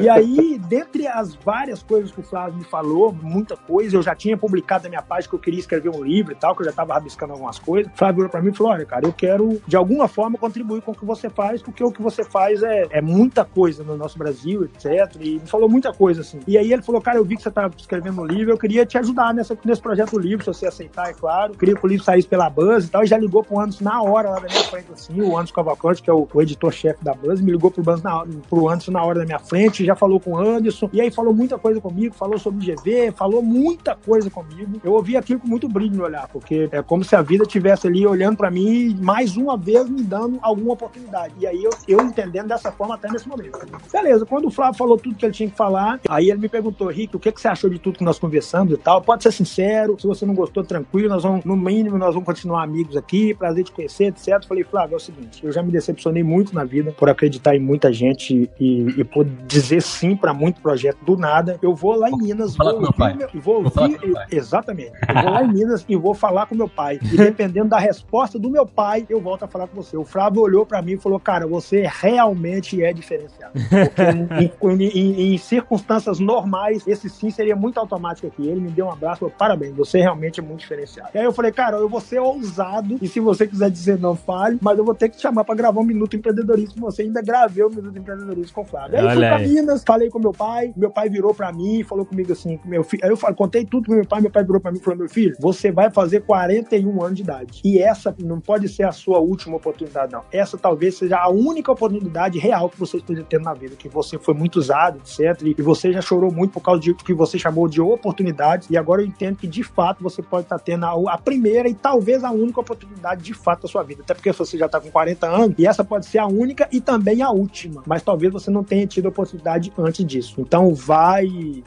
E aí, dentre as várias coisas que o Flávio me falou, muita coisa, eu já tinha publicado na minha página que eu queria escrever um livro e tal, que eu já estava rabiscando algumas coisas. O Flávio virou pra mim e falou: Olha, cara, eu quero de alguma forma contribuir com o que você faz, porque o que você faz é, é muita coisa no nosso Brasil, etc. E me falou muita coisa assim. E aí ele falou: Cara, eu vi que você tá escrevendo um livro, eu queria te ajudar nessa, nesse projeto do livro, se você aceitar, é claro. Queria que o livro saísse pela Buzz e tal. E já ligou pro Anderson na hora lá da minha frente, assim, o Anderson Cavalcante, que é o, o editor-chefe da Buzz, me ligou pro, Buzz na, pro Anderson na hora da minha frente, já falou com o Anderson, e aí falou muita coisa comigo, falou sobre GV, falou muita coisa comigo. Eu ouvi aquilo com muito brilho no olhar, porque é como se a vida estivesse ali olhando pra mim mais uma vez me dando alguma oportunidade. E aí eu, eu entendendo dessa forma até nesse momento. Beleza, quando o Flávio falou tudo que ele tinha que falar, aí ele me perguntou, Rick, o que, que você achou de tudo que nós conversamos e tal? Pode ser sincero, se você não gostou, tranquilo, nós vamos, no mínimo, nós vamos continuar amigos aqui, prazer te conhecer, etc. Falei, Flávio, é o seguinte, eu já me decepcionei muito na vida por acreditar em muita gente e, e por dizer sim pra muito projeto do nada. Eu vou lá em Minas, vou pai. ouvir meu- vou Vou ouvir, exatamente. Eu vou lá em Minas e vou falar com meu pai. E dependendo da resposta do meu pai, eu volto a falar com você. O Flávio olhou pra mim e falou: Cara, você realmente é diferenciado. Porque em, em- em- circunstâncias normais, esse sim seria muito automático aqui. Ele me deu um abraço, falou: Parabéns, você realmente é muito diferenciado. E aí eu falei: Cara, eu vou ser ousado. E se você quiser dizer não, fale, mas eu vou ter que te chamar pra gravar gravar um Minuto Empreendedorismo com você. Ainda gravei o Minuto Empreendedorismo com o Flávio. Aí eu fui Olha pra aí. Minas, falei com meu pai, meu pai virou pra mim, falou comigo assim, meu filho. Aí eu falei, contei tudo pro meu pai, meu pai virou pra mim e falou: meu filho, você vai fazer 41 anos de idade. E essa não pode ser a sua última oportunidade, não. Essa talvez seja a única oportunidade real que você esteja tendo na vida, que você foi muito usado, etc. E você já chorou muito por causa de que você chamou de oportunidade. E agora eu entendo que de fato você pode estar tendo a, a primeira e talvez a única oportunidade de fato da sua vida. Até porque você já está com 40 anos e essa pode ser a única e também a última. Mas talvez você não tenha tido a oportunidade antes disso. Então vai e,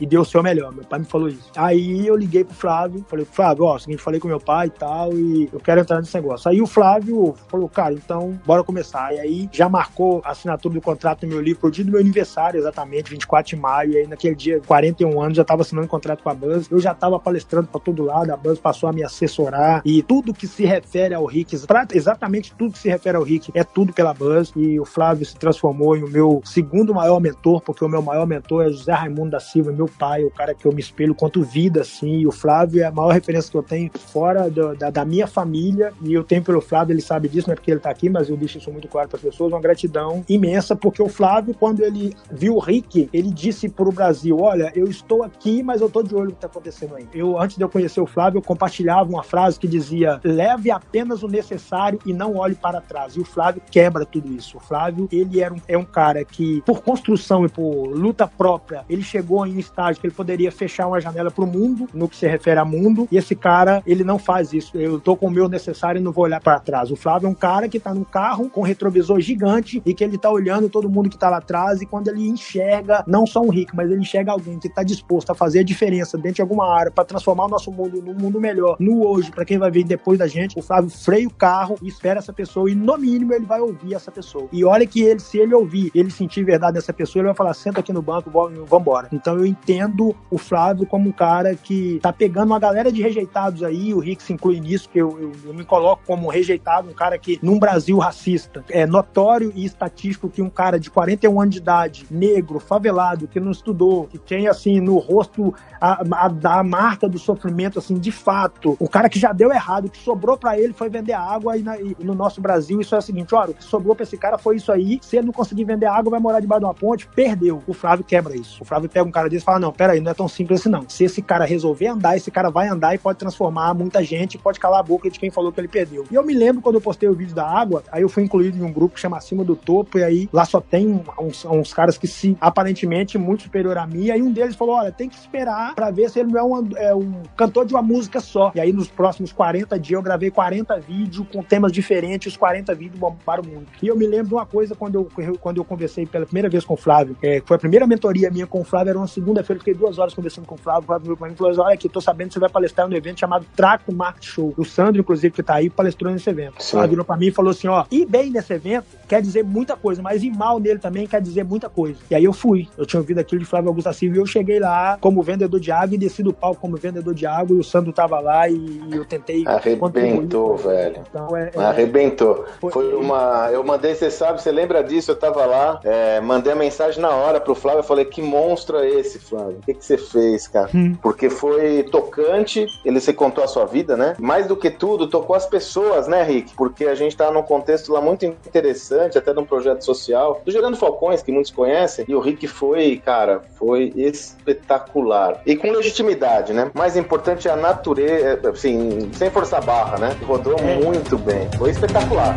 e dê o seu melhor. Meu pai me falou isso. Aí eu liguei pro Flávio, falei, Flávio, ó, seguinte, falei com meu pai e tal, e eu quero entrar nesse negócio. Aí o Flávio falou, cara, então bora começar. E aí já marcou a assinatura do contrato do meu livro pro dia do meu aniversário, exatamente, 24 de maio. E aí naquele dia, 41 anos, já tava assinando contrato com a Buzz. Eu já tava palestrando pra todo lado, a Buzz passou a me assessorar. E tudo que se refere ao Rick, pra- exatamente tudo que se refere ao Rick, é tudo pela Buzz. E o Flávio se transformou em o meu segundo maior mentor, porque o meu maior mentor é José Raimundo da Silva, meu pai, o cara que eu me espelho quanto vida, assim. E o Flávio é a maior referência que eu tenho fora do- da, da minha família. E eu tenho pelo Flávio, ele sabe disso, não é porque ele tá aqui, mas eu deixo isso muito claro para as pessoas. Uma gratidão imensa, porque o Flávio, quando ele viu o Rick, ele disse pro Brasil: Olha, eu estou aqui, mas eu tô de olho no que tá acontecendo aí. Eu, antes de eu conhecer o Flávio, eu compartilhava uma frase que dizia: leve apenas o necessário e não olhe para trás. E o Flávio quebra tudo isso. O Flávio, ele era um, é um cara que, por construção e por luta própria, ele chegou em um estágio que ele poderia fechar uma janela pro mundo, no que se refere a mundo, e esse cara, ele não faz isso. Eu tô com o meu necessário e não vou olhar para trás. O Flávio é um cara que tá num carro com retrovisor gigante e que ele tá olhando todo mundo que tá lá atrás e quando ele enxerga, não só um rico, mas ele enxerga alguém que tá disposto a fazer a diferença dentro de alguma área para transformar o nosso mundo num mundo melhor, no hoje, para quem vai vir depois da gente, o Flávio freia o carro e espera essa pessoa e no mínimo ele vai ouvir essa pessoa. E olha que ele, se ele ouvir, ele sentir verdade dessa pessoa, ele vai falar, senta aqui no banco, vamos embora. Então eu entendo o Flávio como um cara que tá pegando uma galera de rejeitados aí, o Rick se inclui nisso, que eu, eu, eu me coloco como rejeitado, um cara que num Brasil racista, é notório e estatístico que um cara de 41 anos de idade, negro, favelado, que não estudou, que tem assim no rosto a, a, a marca do sofrimento, assim, de fato, o cara que já deu errado, que sobrou pra ele foi vender água e, na- e no nosso Brasil isso é o seguinte, olha, o que sobrou pra esse cara foi isso aí, se ele não conseguir vender água, vai morar debaixo de uma ponte, perdeu. O Flávio quebra isso. O Flávio pega um cara desse e fala, não, peraí, não é tão simples assim não. Se esse cara resolver andar, esse cara vai andar e pode transformar muita gente, pode calar a boca de quem falou que ele perdeu. E eu me lembro quando eu postei o vídeo da água, aí eu fui incluído em um grupo que chama Acima do Topo, e aí lá só tem uns, uns caras que se, aparentemente, muito superior a mim, e aí um deles falou, olha, tem que esperar pra ver se ele não é um, é um cantor de uma música só. E aí nos próximos 40 dias eu gravei 40 vídeos com temas diferentes, os 40 vídeos bombaram o mundo. E eu me lembro de uma coisa quando eu, quando eu conversei pela primeira vez com o Flávio, é, foi a primeira mentoria minha com o Flávio, era uma segunda-feira, eu fiquei duas horas conversando com o Flávio, o Flávio veio pra mim e falou, olha aqui, tô sabendo que você vai palestrar no evento chamado Traco Market Show. O Sandro, inclusive, que tá aí, palestrou nesse evento. O. Flávio virou pra mim e falou assim, ó, ir bem nesse evento quer dizer muita coisa, mas ir mal nele também quer dizer muita coisa. E aí eu fui. Eu tinha ouvido aquilo de Flávio Augusto da Silva e eu cheguei lá como vendedor de água e desci do palco como vendedor de água e o Sandro tava lá e eu tentei Arrebentou, velho. Então, é, é, Arrebentou. Foi- uma. Eu mandei, você sabe, você lembra disso? Eu tava lá, é, mandei a mensagem na hora pro Flávio. Eu falei: Que monstro é esse, Flávio? O que, que você fez, cara? Porque foi tocante. Ele se contou a sua vida, né? Mais do que tudo, tocou as pessoas, né, Rick? Porque a gente tá num contexto lá muito interessante, até num projeto social, do Gerando Falcões, que muitos conhecem. E o Rick foi, cara, foi espetacular. E com legitimidade, né? Mais importante é a natureza, assim, sem forçar barra, né? Rodou muito bem. Foi espetacular.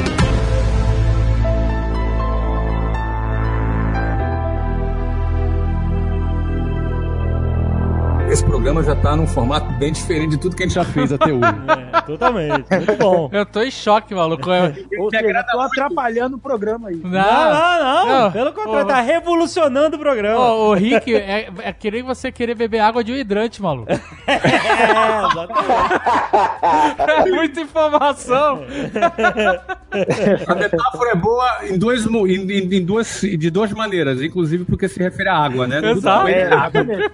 programa já tá num formato bem diferente de tudo que a gente já fez até hoje. É, totalmente. Muito bom. Eu tô em choque, maluco. Eu- seja, eu tô atrapalhando o programa aí. Não, Não, não, não. Pelo contrário, Ô. tá revolucionando o programa. Ô, o Rick, é, é querer você querer beber água de um hidrante, maluco. É, exatamente. É muita informação. A metáfora é boa em, dois, em, em- em duas, de duas maneiras, inclusive porque se refere à água, né? Exato. É, exatamente.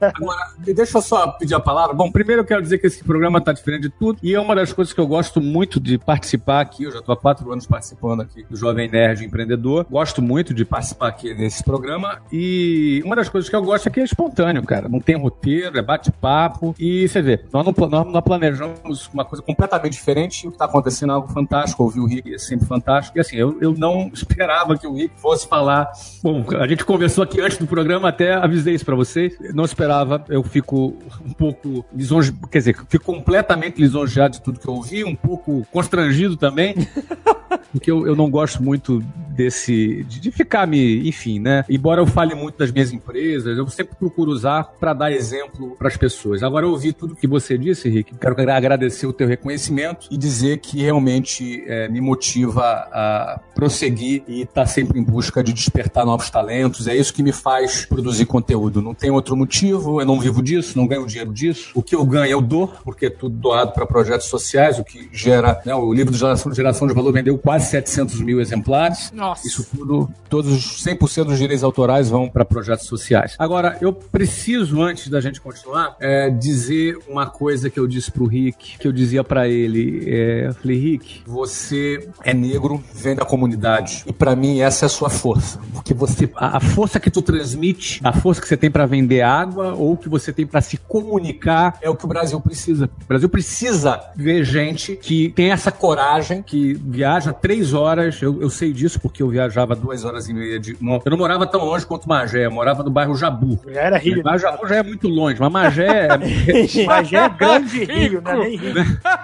Agora, deixa eu só pedir a palavra. Bom, primeiro eu quero dizer que esse programa tá diferente de tudo. E é uma das coisas que eu gosto muito de participar aqui, eu já estou há quatro anos participando aqui do Jovem Nerd Empreendedor, gosto muito de participar aqui nesse programa e uma das coisas que eu gosto é que é espontâneo, cara. Não tem roteiro, é bate-papo e você vê, nós não, nós não planejamos uma coisa completamente diferente o que está acontecendo é algo fantástico. Ouvir o Rick é sempre fantástico. E assim, eu, eu não esperava que o Rick fosse falar. Bom, a gente conversou aqui antes do programa, até avisei isso para vocês. Não esperava, eu fico um pouco lisonjeado, quer dizer, fico completamente lisonjeado de tudo que eu ouvi, um pouco constrangido também. porque eu, eu não gosto muito desse. De, de, ficar me. Enfim, né? Embora eu fale muito das minhas empresas, eu sempre procuro usar para dar exemplo para as pessoas. Agora, eu ouvi tudo que você disse, Rick. Quero agradecer o teu reconhecimento e dizer que realmente é, me motiva a prosseguir e estar tá sempre em busca de despertar novos talentos. É isso que me faz produzir conteúdo. Não tem outro motivo, eu não vivo disso, não ganho dinheiro disso. O que eu ganho eu dou, porque é tudo doado para projetos sociais, o que gera. Né, o livro de geração, de valor vendeu quase 700 mil exemplares. Nossa. Isso tudo, todos os 100% dos direitos autorais vão para projetos sociais. Agora, eu preciso, antes da gente continuar, é, dizer uma coisa que eu disse pro Rick, que eu dizia para ele. É, eu falei, Rick, você é negro, vem da comunidade. E para mim, essa é a sua força. Porque você, a, a força que tu transmite, a força que você tem para vender água ou que você tem para se comunicar, é o que o Brasil precisa. O Brasil precisa ver gente que tem essa coragem, que viaja três horas. Eu, eu sei disso porque eu viajava duas horas e meia de. Eu não morava tão longe quanto Magé, eu morava no bairro Jabu. Já era Rio. Mas Jabu já é muito longe, mas Magé é. Magé é grande Rio, não é nem Rio.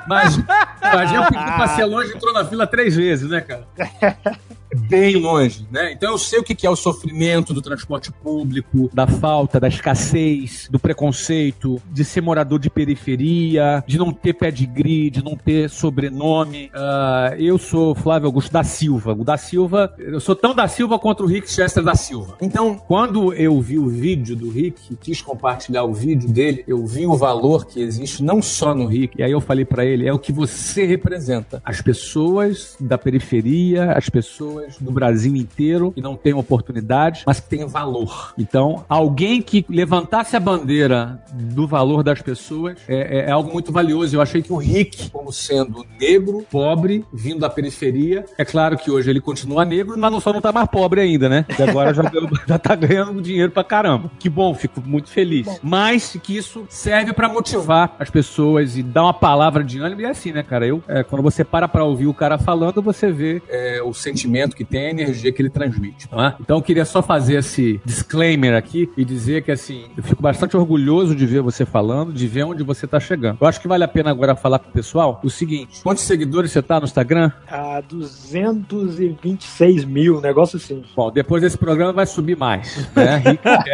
Mas, Magé eu pedi pra ser longe e entrou na fila três vezes, né, cara? bem longe, né? Então eu sei o que é o sofrimento do transporte público, da falta, da escassez, do preconceito, de ser morador de periferia, de não ter pedigree, de não ter sobrenome. Uh, eu sou Flávio Augusto da Silva. O da Silva, eu sou tão da Silva quanto o Rick Chester da Silva. Então, quando eu vi o vídeo do Rick, quis compartilhar o vídeo dele, eu vi o valor que existe não só no Rick, e aí eu falei para ele, é o que você representa. As pessoas da periferia, as pessoas pessoas no Brasil inteiro que não têm oportunidade, mas que têm valor. Então, alguém que levantasse a bandeira do valor das pessoas é, é, é algo muito valioso. Eu achei que o Rick, como sendo negro, pobre, vindo da periferia, é claro que hoje ele continua negro, mas não só não tá mais pobre ainda, né? E agora já, já tá ganhando dinheiro pra caramba. Que bom, fico muito feliz. Bom. Mas que isso serve para motivar as pessoas e dar uma palavra de ânimo. E é assim, né, cara? Eu, é, quando você para pra ouvir o cara falando, você vê é, o sentimento que tem, a energia que ele transmite, não é? Então eu queria só fazer esse disclaimer aqui e dizer que assim, eu fico bastante orgulhoso de ver você falando, de ver onde você tá chegando. Eu acho que vale a pena agora falar pro pessoal o seguinte: quantos seguidores você tá no Instagram? Ah, 226 mil, negócio assim. Bom, depois desse programa vai subir mais, né?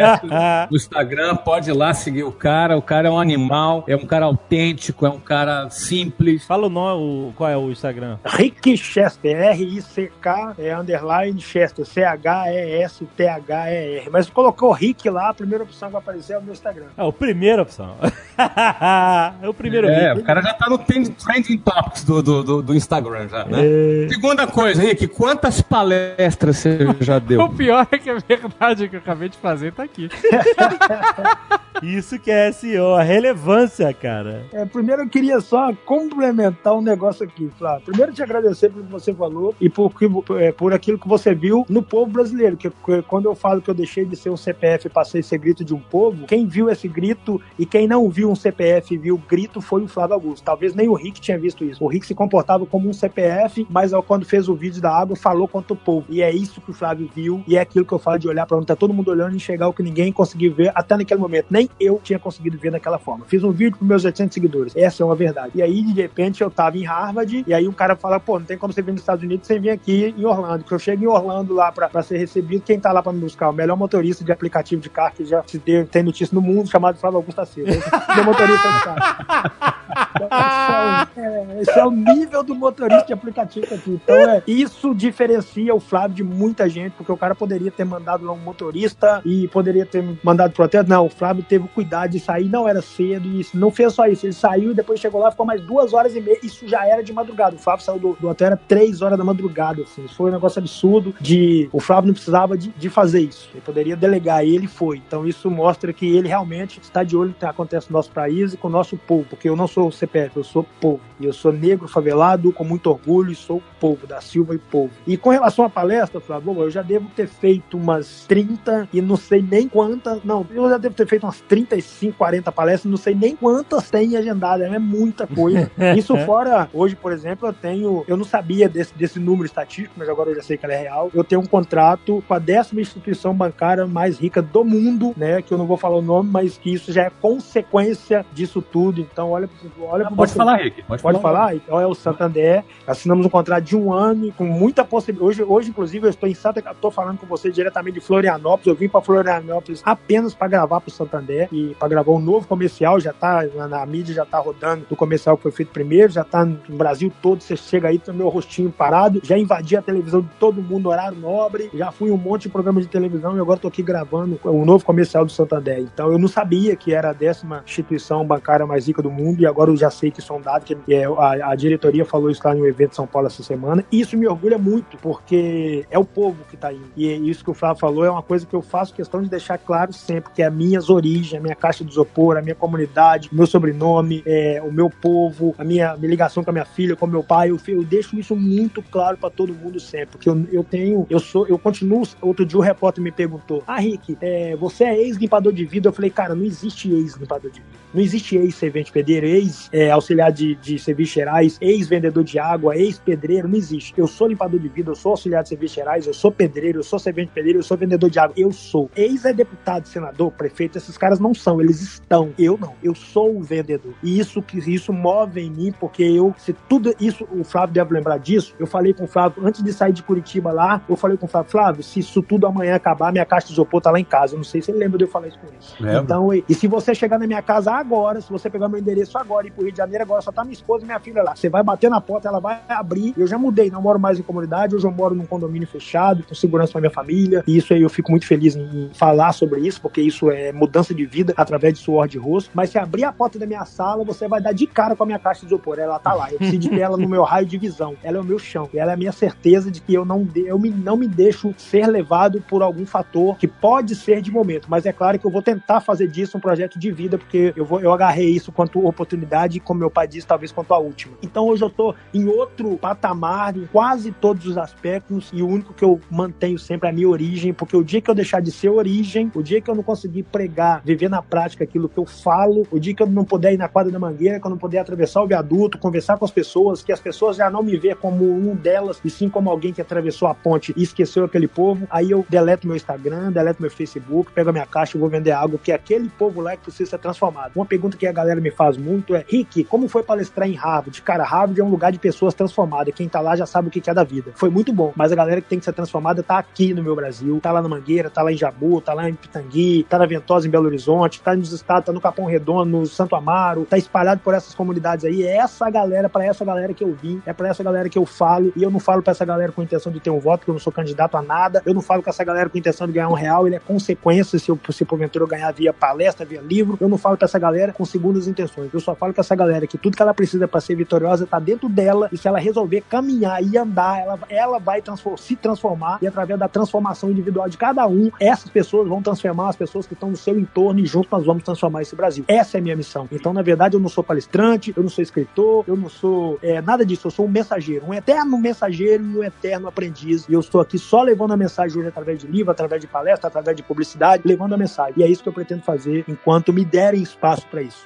no Instagram, pode ir lá seguir o cara. O cara é um animal, é um cara autêntico, é um cara simples. Fala o nome, qual é o Instagram? Rick Chester, R-I-C-K, é underline Chester, C-H-E-S-T-H-E-R. Mas colocou Rick lá, a primeira opção que vai aparecer é o meu Instagram. É, a primeira opção. é o primeiro É, Rick. o cara já tá no trending topics do, do, do Instagram já, né? É... Segunda coisa, Rick, quantas palestras você já deu? o pior é que a verdade que eu acabei de fazer tá aqui. Isso que é SEO, a relevância, cara. É, primeiro eu queria só complementar um negócio aqui, Flávio. Primeiro te agradecer pelo que você falou e por, é, por aquilo que você viu no povo brasileiro. Que, que quando eu falo que eu deixei de ser um CPF e passei a ser grito de um povo, quem viu esse grito e quem não viu um CPF e viu o grito foi o Flávio Augusto. Talvez nem o Rick tinha visto isso. O Rick se comportava como um CPF, mas quando fez o vídeo da água, falou contra o povo. E é isso que o Flávio viu e é aquilo que eu falo de olhar para onde tá todo mundo olhando e enxergar o que ninguém conseguiu ver até naquele momento. Nem eu tinha conseguido ver daquela forma. Fiz um vídeo com meus 800 seguidores. Essa é uma verdade. E aí, de repente, eu tava em Harvard, e aí um cara fala, pô, não tem como você vir nos Estados Unidos sem vir aqui em Orlando. Que eu chego em Orlando lá pra ser recebido, quem tá lá pra me buscar? O melhor motorista de aplicativo de carro que já se deu, tem notícia no mundo, chamado Flávio Augusto Silva. O motorista de carro. Esse, é, esse, é, o nível do motorista de aplicativo aqui. Então, é, isso diferencia o Flávio de muita gente, porque o cara poderia ter mandado lá um motorista e poderia ter mandado pro hotel. Não, o Flávio teve o cuidado de sair, não era cedo, e não fez só isso. Ele saiu e depois chegou lá, ficou mais duas horas e meia. Isso já era de madrugada. O Flávio saiu do, do hotel, era três horas da madrugada. Assim. Foi um negócio absurdo de. O Flávio não precisava de, de fazer isso. Ele poderia delegar e ele foi. Então isso mostra que ele realmente está de olho no que acontece no nosso país e com o nosso povo. Porque eu não sou CPF, eu sou povo. E eu sou negro, favelado, com muito orgulho, e sou povo, da Silva e povo. E com relação à palestra, Flávio, eu já devo ter feito umas 30 e não sei nem quantas. Não, eu já devo ter feito umas 35, 40 palestras, não sei nem quantas tem agendadas, é muita coisa. Isso fora, hoje, por exemplo, eu tenho. Eu não sabia desse, desse número estatístico, mas agora eu já sei que ele é real. Eu tenho um contrato com a décima instituição bancária mais rica do mundo, né? Que eu não vou falar o nome, mas que isso já é consequência disso tudo. Então, olha, olha ah, Pode falar, Rick. Pode, pode falar. falar? Então é o Santander. Assinamos um contrato de um ano com muita possibilidade. Hoje, hoje, inclusive, eu estou em Santa estou falando com você diretamente de Florianópolis. Eu vim para Florianópolis apenas para gravar para o Santander e para gravar um novo comercial. Já está na, na, mídia, já está rodando o comercial que foi feito primeiro, já está no Brasil todo. Você chega aí, tem meu rostinho parado. Já invadi a televisão de todo mundo, horário nobre. Já fui um monte de programa de televisão e agora estou aqui gravando um novo comercial do Santander. Então eu não sabia que era a décima instituição bancária mais rica do mundo e agora eu já sei que é dado que é, a, a diretoria falou isso lá no evento de São Paulo essa semana. E isso me orgulha muito, porque é o povo que está indo. E isso que o Flávio falou é uma coisa que eu faço questão de deixar claro sempre, que é as minhas origens, a minha caixa de isopor, a minha comunidade, o meu sobrenome, é, o meu povo, a minha, minha, ligação com a minha filha, com meu pai. Eu, eu deixo isso muito claro para todo mundo sempre, porque eu, eu tenho, eu sou, eu continuo. Outro dia o repórter me perguntou: Ah, Rick, é, você é ex-limpador de vidro? Eu falei, cara, não existe ex-limpador de vidro. Não existe ex-servente pedreiro, ex-auxiliar é, de, de serviços gerais, ex-vendedor de água, ex-pedreiro, não existe. Eu sou limpador de vidro, eu sou auxiliar de serviços gerais, eu sou pedreiro, eu sou servente pedreiro, eu sou vendedor de água. Eu sou. Ex é deputado, senador, prefeito, esses caras não são, eles estão. Eu não. Eu sou o vendedor. E isso que isso move em mim, porque eu, se tudo isso, o Flávio deve lembrar disso. Eu falei com o Flávio, antes de sair de Curitiba lá, eu falei com o Flávio, Flávio, se isso tudo amanhã acabar, minha caixa de isopor tá lá em casa. Eu não sei se ele lembra de eu falar isso com ele. Então, e, e se você chegar na minha casa agora, se você pegar meu endereço agora e ir pro Rio de Janeiro, agora só tá minha esposa e minha filha lá. Você vai bater na porta, ela vai abrir. Eu já mudei, não moro mais em comunidade, hoje eu moro num condomínio fechado, com segurança pra minha família. E isso aí eu fico muito feliz em falar sobre isso, porque isso é mudança de vida através de suor de rosto. Mas se abrir a porta da minha sala, você vai dar de cara com a minha caixa de isopor. Ela tá lá. Eu preciso dela no meu raio de visão. Ela é o meu chão. E ela é a minha certeza de que eu não, de, eu me, não me deixo ser levado por algum fator que pode ser de momento. Mas é claro que eu vou tentar fazer disso um projeto de vida, porque eu, vou, eu agarrei isso quanto oportunidade, como meu pai disse, talvez quanto a última. Então hoje eu tô em outro patamar, em quase todos os aspectos, e o único que eu mantenho sempre é a minha origem, porque o dia que eu deixar de ser origem, o dia que eu não conseguir pregar, viver na prática aquilo que eu falo, o dia que eu não puder ir na quadra da mangueira, que eu não puder atravessar o viaduto, conversar com as pessoas, que as pessoas já não me vê como um delas, e sim como alguém que atravessou a ponte e esqueceu aquele povo, aí eu deleto meu Instagram, deleto meu Facebook, pego a minha caixa e vou vender algo que é aquele povo lá que precisa ser transformado. Uma pergunta que a galera me faz muito é: Rick, como foi palestrar em Harvard? Cara, Harvard é um lugar de pessoas transformadas. Quem tá lá já sabe o que é da vida. Foi muito bom, mas a galera que tem que ser transformada tá aqui no meu Brasil, tá lá na Mangueira, tá lá em Jabu, tá lá em Pitangui, tá na Ventosa em Belo Horizonte, tá nos estados, tá no Capão Redondo, no Santo Amaro, tá espalhado por essas comunidades aí. É essa galera, para essa galera que eu vim, é para essa galera que eu falo, e eu não falo para essa galera com intenção de ter um voto, porque eu não sou candidato a nada. Eu não falo com essa galera com intenção de ganhar um real, ele é consequência se eu, se porventura eu ganhar via palestra, via livro. Eu não falo com essa galera com segundas intenções. Eu só falo com essa galera que tudo que ela precisa para ser vitoriosa tá dentro dela, e se ela resolver caminhar e andar, ela, ela vai transform, se transformar, e através da transformação individual de cada um, essas pessoas vão transformar as pessoas que estão no seu entorno e juntos nós vamos transformar esse Brasil. Essa é a minha missão. Então, na verdade, eu não sou palestrante, eu não sou escritor, eu não sou é, nada disso, eu sou um mensageiro, um eterno mensageiro e um eterno aprendiz. E eu estou aqui só levando a mensagem hoje através de livro, através de palestra, através de publicidade, levando a mensagem. E é isso que eu pretendo fazer enquanto me derem espaço para isso.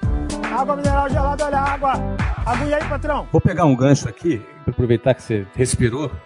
Água mineral gelada, olha a água. Aguinha aí, patrão. Vou pegar um gancho aqui, pra aproveitar que você respirou.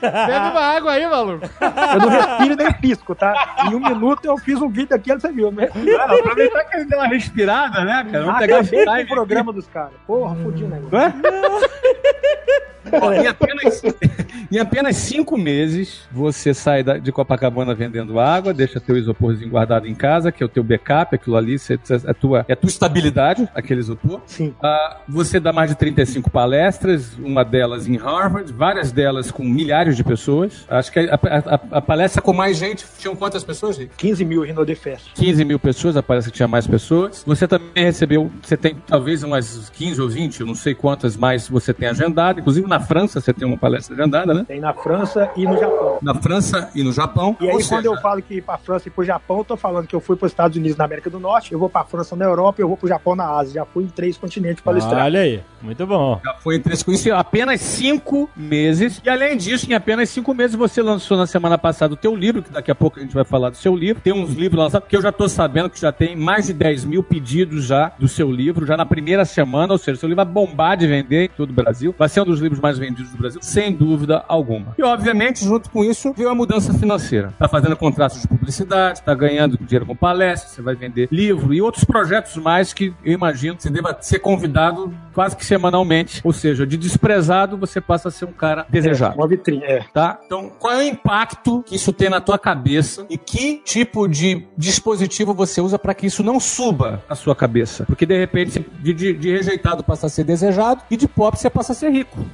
Bebe uma água aí, maluco. Eu não respiro nem pisco, tá? Em um minuto eu fiz um vídeo aqui, você viu, né? Não, aproveitar que ele deu uma respirada, né, cara? Vamos pegar o programa dos caras. Porra, fodido, né? em, apenas, em apenas cinco meses, você sai de Copacabana vendendo água, deixa teu isoporzinho guardado em casa, que é o teu backup, aquilo ali é a tua, é a tua estabilidade, aquele isopor. Sim. Uh, você dá mais de 35 palestras, uma delas em Harvard, várias delas com milhares de pessoas. Acho que a, a, a palestra com mais gente, tinham quantas pessoas, Rick? 15 mil Rino de Fest. 15 mil pessoas, a palestra tinha mais pessoas. Você também recebeu, você tem talvez umas 15 ou 20, eu não sei quantas mais você tem agendado, inclusive Na França você tem uma palestra agendada, né? Tem na França e no Japão. Na França e no Japão. E aí, Ou quando seja, eu falo que ir pra França e pro Japão, eu tô falando que eu fui pros Estados Unidos na América do Norte, eu vou pra França na Europa e eu vou pro Japão na Ásia. Já fui em três continentes palestrar. Olha aí, muito bom. Já foi entre com isso em apenas cinco meses. E além disso, em apenas cinco meses, você lançou na semana passada o teu livro, que daqui a pouco a gente vai falar do seu livro. Tem uns livros lançados, que eu já tô sabendo que já tem mais de 10 mil pedidos já do seu livro, já na primeira semana, ou seja, seu livro vai bombar de vender em todo o Brasil. Vai ser um dos livros mais vendidos do Brasil, sem dúvida alguma. E, obviamente, junto com isso, veio a mudança financeira. Tá fazendo contratos de publicidade, tá ganhando dinheiro com palestras, você vai vender livro e outros projetos mais que eu imagino que você deva ser convidado quase que semanalmente. Ou seja, de desprezado, você passa a ser um cara desejado Uma vitrine, é. tá? Então, qual é o impacto que isso tem na tua cabeça e que tipo de dispositivo você usa para que isso não suba a sua cabeça? Porque de repente, de, de- de rejeitado passa a ser desejado e de pop você passa a ser rico.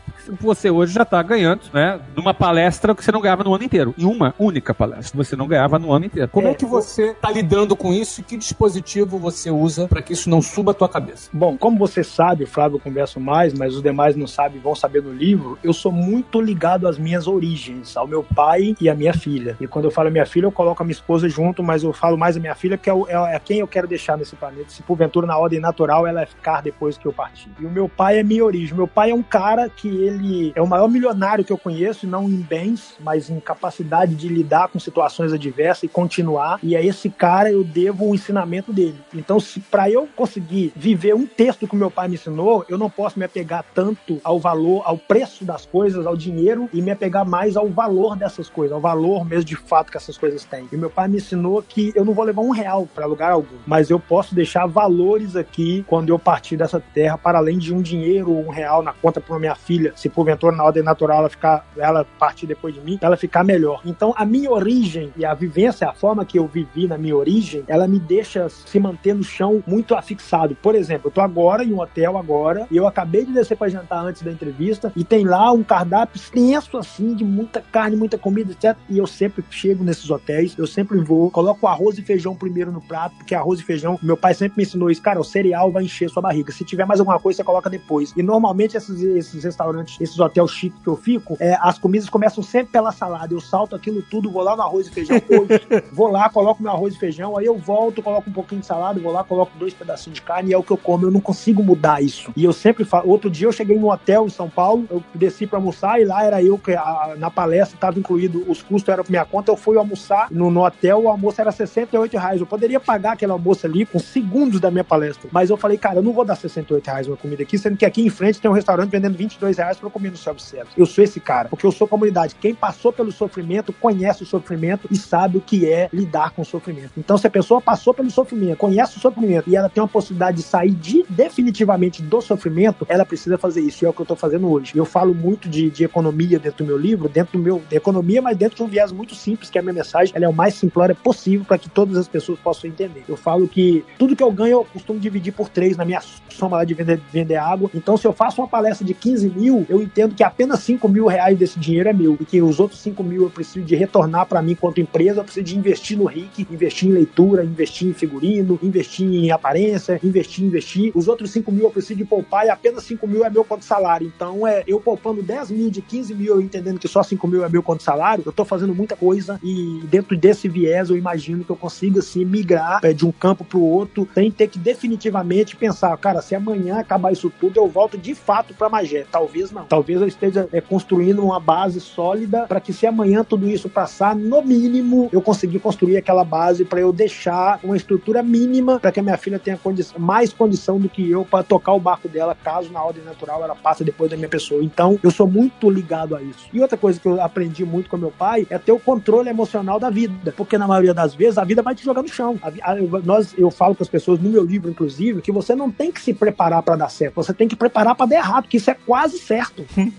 Você hoje já tá ganhando, né? Numa palestra que você não ganhava no ano inteiro. Em uma única palestra, você não ganhava no ano inteiro. Como é, É, que você tá lidando com isso e que dispositivo você usa para que isso não suba a tua cabeça? Bom, como você sabe, o Flávio eu converso mais, mas os demais não sabem, vão saber no livro, eu sou muito ligado às minhas origens, ao meu pai e à minha filha. E quando eu falo minha filha, eu coloco a minha esposa junto, mas eu falo mais a minha filha, porque é, é- é quem eu quero deixar nesse planeta. Se porventura, na ordem natural, ela é ficar depois que eu partir. E o meu pai é minha origem. Meu pai é um cara que ele é o maior milionário que eu conheço, não em bens, mas em capacidade de lidar com situações adversas e continuar. E a esse cara eu devo o ensinamento dele. Então, se para eu conseguir viver um texto que meu pai me ensinou, eu não posso me apegar tanto ao valor, ao preço das coisas, ao dinheiro e me apegar mais ao valor dessas coisas, ao valor mesmo de fato que essas coisas têm. E meu pai me ensinou que eu não vou levar um real para lugar algum, mas eu posso deixar valores aqui quando eu partir dessa terra, para além de um dinheiro ou um real na conta para minha filha, se porventura na ordem natural ela ficar, ela partir depois de mim, ela ficar melhor. Então a minha origem e a vivência, a forma que eu vivi na minha origem, ela me deixa se manter no chão muito afixado. Por exemplo, eu tô agora em um hotel agora e eu acabei de descer para jantar antes da entrevista e tem lá um cardápio extenso assim de muita carne, muita comida, etc. E eu sempre chego nesses hotéis, eu sempre vou, coloco arroz e feijão primeiro no prato, porque arroz e feijão, meu pai sempre me ensinou isso, cara, o cereal vai encher sua barriga. Se tiver mais alguma coisa, você coloca depois. E normalmente esses, esses restaurantes, esses hotéis chiques que eu fico, é, as comidas começam sempre pela salada. Eu salto aquilo tudo, vou lá no arroz e feijão hoje, vou lá, coloco meu arroz e feijão, aí eu volto, coloco um pouquinho de salada, vou lá, coloco dois pedacinhos de carne e é o que eu como. Eu não consigo mudar isso. E eu sempre falo, outro dia eu cheguei num hotel em São Paulo, eu desci pra almoçar e lá era eu que a- na palestra estava incluído, os custos eram por minha conta, eu fui almoçar no, no hotel, o almoço era 68 reais. Eu poderia pagar aquele almoço ali com segundos da minha palestra, mas eu falei, cara, eu não vou dar 68 reais uma comida aqui, sendo que aqui em frente tem um restaurante vendendo 22 reais pra eu comer no self-service. Eu sou esse cara, porque eu sou comunidade. Quem passou pelo sofrimento, conhece o sofrimento e sabe o que é lidar com o sofrimento. Então, se a pessoa passou pelo sofrimento, conhece o sofrimento e ela tem uma possibilidade de sair de, definitivamente do sofrimento, ela precisa fazer isso. E é o que eu tô fazendo hoje. Eu falo muito de, de economia dentro do meu livro, dentro do meu de economia, mas dentro de um viés muito simples, que é a minha mensagem. Ela é o mais simplória possível para que todas as pessoas possam entender. Eu falo que tudo que eu ganho eu costumo dividir por três na minha soma lá de vender, vender água. Então, se eu faço uma palestra de 15 mil, eu entendo que apenas 5 mil reais desse dinheiro é meu. E que os outros 5 mil eu preciso de retornar para mim quanto empresa, eu preciso de investir no RIC, investir em leitura, investir em figurino, investir em aparência, investir, investir. Os outros 5 mil eu preciso de poupar e apenas 5 mil é meu quanto salário. Então, é eu poupando 10 mil de 15 mil, eu entendendo que só 5 mil é meu quanto salário, eu tô fazendo muita coisa e dentro desse viés eu imagino que eu consiga assim migrar é, de um campo pro outro sem ter que definitivamente pensar, cara, se amanhã acabar isso tudo, eu volto de fato para Magé. Talvez não. Talvez eu esteja é, construindo uma base sólida para que se amanhã tudo isso passar, no mínimo eu conseguir construir aquela base para eu deixar uma estrutura mínima para que a minha filha tenha condi mais condição do que eu para tocar o barco dela, caso na ordem natural ela passe depois da minha pessoa. Então, eu sou muito ligado a isso. E outra coisa que eu aprendi muito com meu pai é ter o controle emocional da vida, porque na maioria das vezes a vida vai te jogar no chão. A, a, nós, eu falo com as pessoas no meu livro, inclusive, que você não tem que se preparar para dar certo, você tem que preparar para dar errado, que isso é quase certo.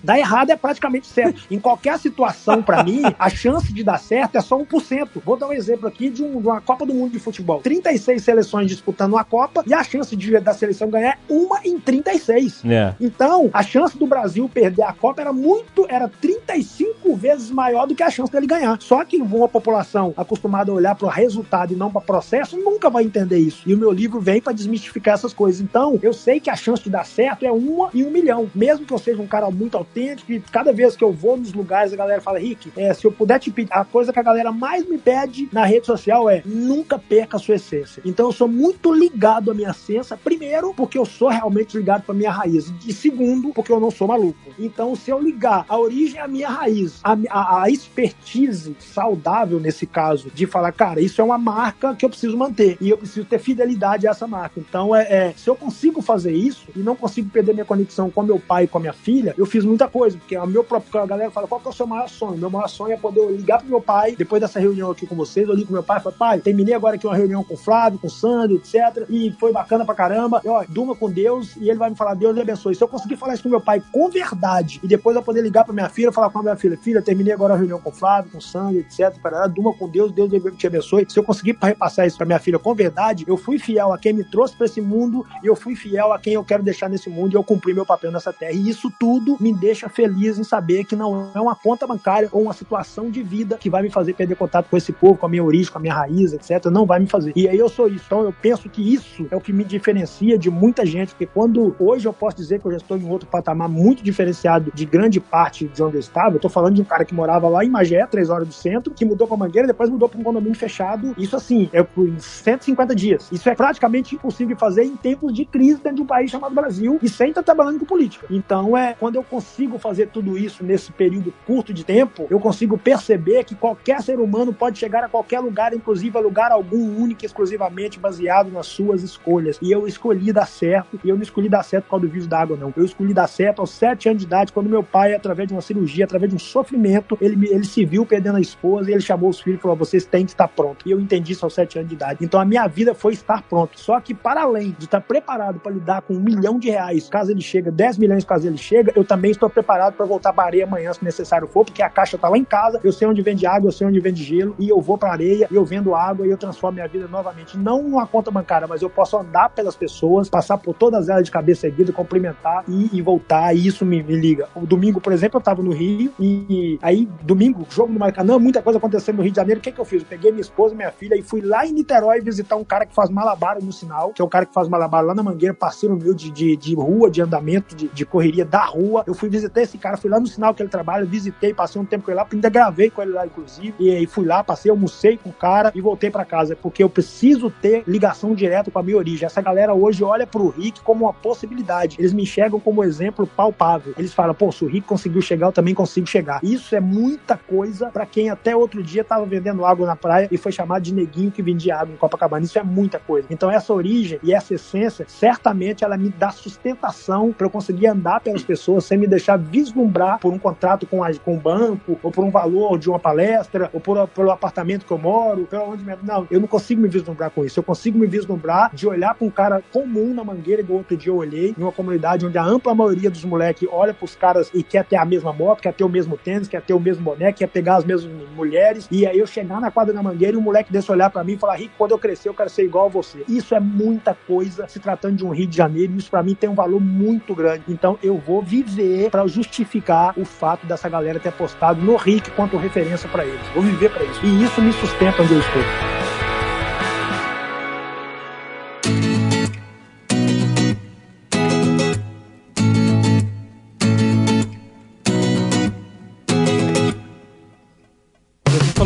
Dar errado é praticamente certo. Em qualquer situação, para mim, a chance de dar certo é só 1%. Vou dar um exemplo aqui de, um- de uma Copa do Mundo de futebol. 36 seleções disputando uma Copa e a chance de, da seleção ganhar é uma em 36. É. Então, a chance do Brasil perder a Copa era muito, era 35 vezes maior do que a chance dele ganhar. Só que uma população acostumada a olhar para o resultado e não para processo nunca vai entender isso. E o meu livro vem para desmistificar essas coisas. Então, eu sei que a chance de dar certo é uma em um milhão. Mesmo que eu seja um cara cara muito autêntico e cada vez que eu vou nos lugares a galera fala, Rick, é, se eu puder te pedir, a coisa que a galera mais me pede na rede social é nunca perca a sua essência. Então eu sou muito ligado à minha essência, primeiro, porque eu sou realmente ligado para minha raiz, e segundo, porque eu não sou maluco. Então se eu ligar a origem à minha raiz, a, a, a expertise saudável nesse caso, de falar, cara, isso é uma marca que eu preciso manter e eu preciso ter fidelidade a essa marca. Então é, é se eu consigo fazer isso e não consigo perder minha conexão com meu pai e com a minha filha, eu fiz muita coisa, porque a meu próprio a galera fala, qual que é o seu maior sonho? Meu maior sonho é poder ligar pro meu pai, depois dessa reunião aqui com vocês, eu ligo pro meu pai e falo, pai, terminei agora aqui uma reunião com o Flávio, com o Sandro, etc. E foi bacana pra caramba. E, ó, durma com Deus e ele vai me falar, Deus lhe abençoe. Se eu conseguir falar isso com meu pai com verdade e depois eu poder ligar pra minha filha falar com a minha filha, filha, terminei agora a reunião com o Flávio, com o Sandro, etc. Para durma com Deus, Deus te abençoe. Se eu conseguir repassar isso pra minha filha com verdade, eu fui fiel a quem me trouxe pra esse mundo e eu fui fiel a quem eu quero deixar nesse mundo e eu cumpri meu papel nessa terra. E isso tudo me deixa feliz em saber que não é uma conta bancária ou uma situação de vida que vai me fazer perder contato com esse povo, com a minha origem, com a minha raiz, etc. Não vai me fazer. E aí eu sou isso. Então eu penso que isso é o que me diferencia de muita gente, porque quando hoje eu posso dizer que eu já estou em outro patamar muito diferenciado de grande parte de onde eu estava, eu tô falando de um cara que morava lá em Magé, três horas do centro, que mudou pra Mangueira, depois mudou para um condomínio fechado. Isso assim, é por 150 dias. Isso é praticamente impossível de fazer em tempos de crise dentro de um país chamado Brasil e sem estar trabalhando com política. Então é quando eu consigo fazer tudo isso nesse período curto de tempo, eu consigo perceber que qualquer ser humano pode chegar a qualquer lugar, inclusive a lugar algum único, exclusivamente baseado nas suas escolhas. E eu escolhi dar certo, e eu não escolhi dar certo por causa do vírus da água, não. Eu escolhi dar certo aos sete anos de idade, quando meu pai, através de uma cirurgia, através de um sofrimento, ele, ele se viu perdendo a esposa e ele chamou os filhos e falou: vocês têm que estar prontos. E eu entendi isso aos sete anos de idade. Então a minha vida foi estar pronto. Só que, para além de estar preparado para lidar com um milhão de reais, caso ele chega, 10 milhões caso ele chega, eu também estou preparado para voltar para areia amanhã, se necessário for, porque a caixa está lá em casa, eu sei onde vende água, eu sei onde vende gelo, e eu vou para areia, eu vendo água, e eu transformo minha vida novamente. Não uma conta bancária, mas eu posso andar pelas pessoas, passar por todas elas de cabeça erguida, cumprimentar e, e voltar, e isso me, me, liga. O domingo, por exemplo, eu estava no Rio, e, aí, domingo, jogo no Maracanã, muita coisa acontecendo no Rio de Janeiro, o que, que eu fiz? Eu peguei minha esposa minha filha e fui lá em Niterói visitar um cara que faz malabar no sinal, que é um cara que faz malabar lá na Mangueira, parceiro meu de, de, de rua, de andamento, de, de correria da rua. Eu fui visitar esse cara, fui lá no sinal que ele trabalha, visitei, passei um tempo com ele lá, ainda gravei com ele lá, inclusive. E aí fui lá, passei, almocei com o cara e voltei para casa, porque eu preciso ter ligação direta com a minha origem. Essa galera hoje olha pro Rick como uma possibilidade. Eles me enxergam como exemplo palpável. Eles falam, pô, se o Rick conseguiu chegar, eu também consigo chegar. Isso é muita coisa para quem até outro dia tava vendendo água na praia e foi chamado de neguinho que vendia água em Copacabana. Isso é muita coisa. Então essa origem e essa essência, certamente ela me dá sustentação para eu conseguir andar pelas pessoas sem me deixar vislumbrar por um contrato com, a, com um banco, ou por um valor de uma palestra, ou por, pelo apartamento que eu moro, pelo onde mesmo. Não, eu não consigo me vislumbrar com isso. Eu consigo me vislumbrar de olhar para um cara comum na mangueira, igual outro dia eu olhei, em uma comunidade onde a ampla maioria dos moleques olha pros caras e quer ter a mesma moto, quer ter o mesmo tênis, quer ter o mesmo boné, quer pegar as mesmas mulheres, e aí eu chegar na quadra da mangueira e um moleque desse olhar para mim e falar, Rico, quando eu crescer eu quero ser igual a você. Isso é muita coisa se tratando de um Rio de Janeiro, isso para mim tem um valor muito grande. Então eu vou viver para justificar o fato dessa galera ter apostado no Rick quanto referência para eles. Vou viver para isso. E isso me sustenta onde eu estou.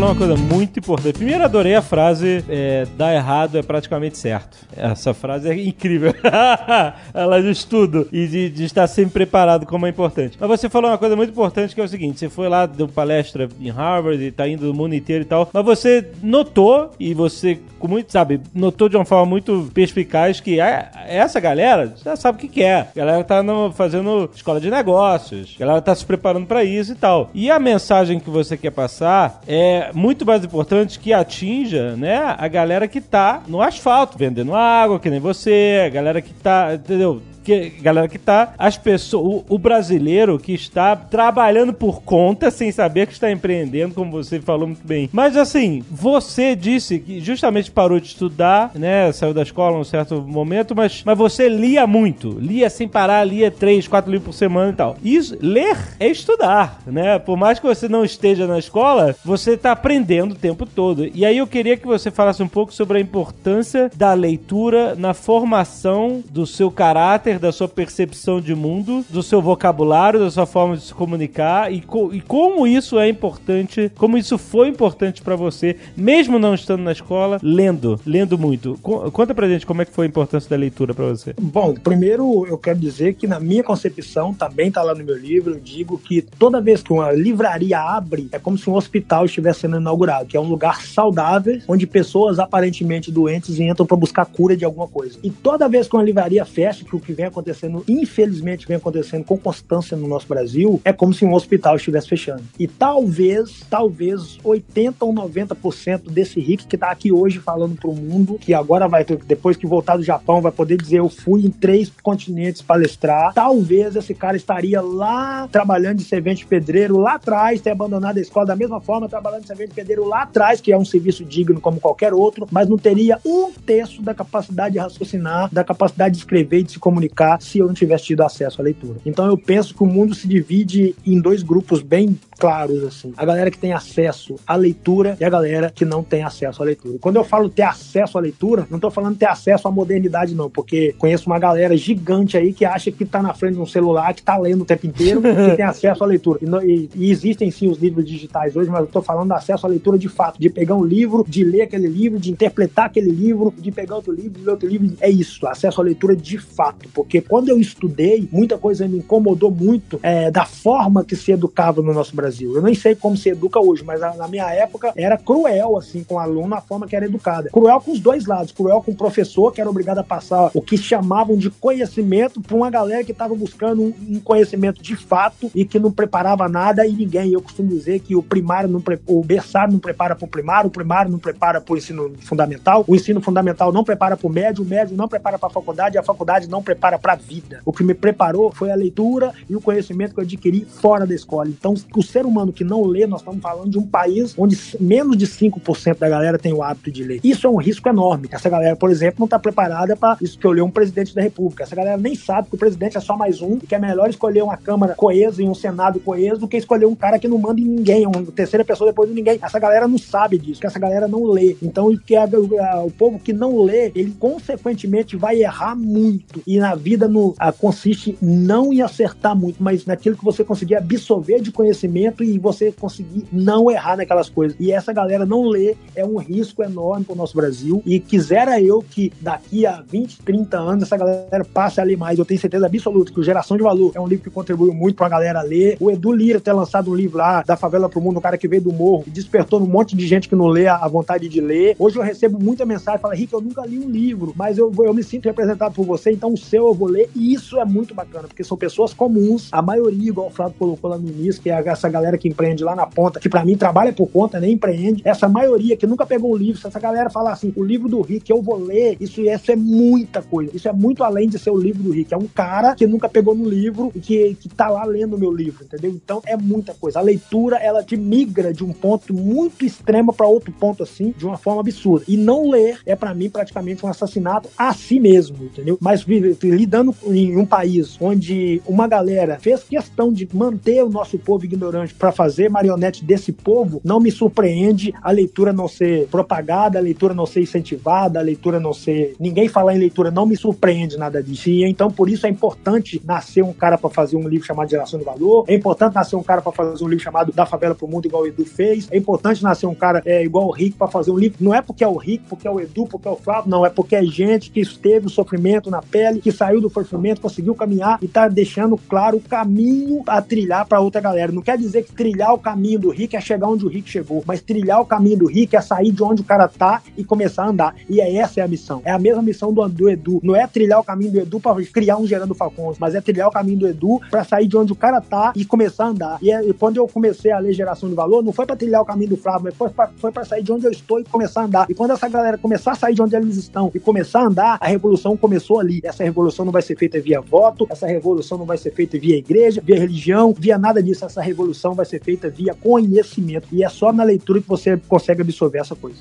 Uma coisa muito importante. Primeiro, adorei a frase: é, dar errado é praticamente certo. Essa frase é incrível. Ela diz tudo. E de, de, estar sempre preparado, como é importante. Mas você falou uma coisa muito importante que é o seguinte: você foi lá, deu palestra em Harvard e tá indo do mundo inteiro e tal. Mas você notou, e você, com muito, sabe, notou de uma forma muito perspicaz que é, essa galera já sabe o que, que é. A galera tá no, fazendo escola de negócios. A galera tá se preparando para isso e tal. E a mensagem que você quer passar é muito mais importante que atinja, né, a galera que tá no asfalto, vendendo água, que nem você, a galera que tá, entendeu? Que, galera que tá, as pessoas, o, o, brasileiro que está trabalhando por conta sem saber que está empreendendo, como você falou muito bem. Mas assim, você disse que justamente parou de estudar, né? Saiu da escola um certo momento, mas, mas você lia muito, lia sem parar, lia três, quatro livros por semana e tal. Isso, ler é estudar, né? Por mais que você não esteja na escola, você está aprendendo o tempo todo. E aí eu queria que você falasse um pouco sobre a importância da leitura na formação do seu caráter da sua percepção de mundo, do seu vocabulário, da sua forma de se comunicar e, co e como isso é importante, como isso foi importante para você, mesmo não estando na escola, lendo, lendo muito. Co conta pra gente como é que foi a importância da leitura para você. Bom, primeiro eu quero dizer que na minha concepção, também tá lá no meu livro, eu digo que toda vez que uma livraria abre, é como se um hospital estivesse sendo inaugurado, que é um lugar saudável, onde pessoas aparentemente doentes entram para buscar cura de alguma coisa. E toda vez que uma livraria fecha, que o que vem acontecendo, infelizmente vem acontecendo com constância no nosso Brasil, é como se um hospital estivesse fechando. E talvez, talvez 80 ou 90% desse Rick que tá aqui hoje falando pro mundo, que agora vai ter, depois que voltar do Japão, vai poder dizer eu fui em três continentes palestrar, talvez esse cara estaria lá trabalhando de servente pedreiro lá atrás, ter abandonado a escola da mesma forma, trabalhando de servente pedreiro lá atrás, que é um serviço digno como qualquer outro, mas não teria um terço da capacidade de raciocinar, da capacidade de escrever e de se comunicar se eu não tivesse tido acesso à leitura. Então eu penso que o mundo se divide em dois grupos bem claros, assim. A galera que tem acesso à leitura e a galera que não tem acesso à leitura. Quando eu falo ter acesso à leitura, não estou falando ter acesso à modernidade, não, porque conheço uma galera gigante aí que acha que está na frente de um celular, que está lendo o tempo inteiro, que tem acesso à leitura. E, e, e, existem sim os livros digitais hoje, mas eu estou falando de acesso à leitura de fato, de pegar um livro, de ler aquele livro, de interpretar aquele livro, de pegar outro livro, de ler outro livro. É isso, acesso à leitura de fato. Porque quando eu estudei, muita coisa me incomodou muito é, da forma que se educava no nosso Brasil Brasil. Eu nem sei como se educa hoje, mas na minha época era cruel, assim, com o aluno, a forma que era educada. Cruel com os dois lados. Cruel com o professor, que era obrigado a passar o que chamavam de conhecimento para uma galera que estava buscando um, um, conhecimento de fato e que não preparava nada e ninguém. Eu costumo dizer que o primário, não pre... o berçário não prepara para o primário, o primário não prepara para o ensino fundamental, o ensino fundamental não prepara para o médio, o médio não prepara para a faculdade, a faculdade não prepara para a vida. O que me preparou foi a leitura e o conhecimento que eu adquiri fora da escola. Então, ser humano que não lê, nós estamos falando de um país onde menos de 5% da galera tem o hábito de ler. Isso é um risco enorme. Essa galera, por exemplo, não está preparada para escolher um presidente da República. Essa galera nem sabe que o presidente é só mais um e que é melhor escolher uma Câmara coesa e um Senado coeso do que escolher um cara que não manda em ninguém, uma terceira pessoa depois de ninguém. Essa galera não sabe disso, que essa galera não lê. Então, que o povo que não lê, ele consequentemente vai errar muito. E na vida no, a, consiste não em acertar muito, mas naquilo que você conseguir absorver de conhecimento e você conseguir não errar naquelas coisas. E essa galera não lê é um risco enorme para o nosso Brasil. E quisera eu que daqui a 20, 30 anos essa galera passe a ler mais. Eu tenho certeza absoluta que o Geração de Valor é um livro que contribuiu muito para a galera ler. O Edu Lira ter lançado um livro lá, Da Favela pro Mundo, um cara que veio do morro, e despertou um monte de gente que não lê a vontade de ler. Hoje eu recebo muita mensagem, fala, Rick, eu nunca li um livro, mas eu, eu me sinto representado por você, então o seu eu vou ler. E isso é muito bacana, porque são pessoas comuns, a maioria, igual o Flávio colocou lá no início, que é essa galera que empreende lá na ponta, que para mim trabalha por conta, nem empreende, essa maioria que nunca pegou um livro, se essa galera falar assim, o livro do Rick eu vou ler, isso, isso é muita coisa. Isso é muito além de ser o livro do Rick. É um cara que nunca pegou no livro e que, que tá lá lendo o meu livro, entendeu? Então é muita coisa. A leitura, ela te migra de um ponto muito extremo para outro ponto assim, de uma forma absurda. E não ler é para mim praticamente um assassinato a si mesmo, entendeu? Mas lidando em um país onde uma galera fez questão de manter o nosso povo ignorante para fazer marionete desse povo, não me surpreende a leitura não ser propagada, a leitura não ser incentivada, a leitura não ser. Ninguém falar em leitura não me surpreende nada disso. E então, por isso é importante nascer um cara para fazer um livro chamado Geração de Valor, é importante nascer um cara para fazer um livro chamado Da Favela pro Mundo, igual o Edu fez, é importante nascer um cara é, igual o Rick para fazer um livro. Não é porque é o Rick, porque é o Edu, porque é o Flávio, não, é porque é gente que esteve o sofrimento na pele, que saiu do sofrimento, conseguiu caminhar e tá deixando claro o caminho a trilhar para outra galera. Não quer dizer que trilhar o caminho do Rick é chegar onde o Rick chegou, mas trilhar o caminho do Rick é sair de onde o cara tá e começar a andar. E é essa é a missão. É a mesma missão do, do Edu. Não é trilhar o caminho do Edu para criar um gerando Falcões, mas é trilhar o caminho do Edu para sair de onde o cara tá e começar a andar. E, é, e quando eu comecei a ler geração de valor, não foi para trilhar o caminho do Flávio, mas foi para sair de onde eu estou e começar a andar. E quando essa galera começar a sair de onde eles estão e começar a andar, a revolução começou ali. Essa revolução não vai ser feita via voto, essa revolução não vai ser feita via igreja, via religião, via nada disso. Essa revolução vai ser feita via conhecimento. E é só na leitura que você consegue absorver essa coisa.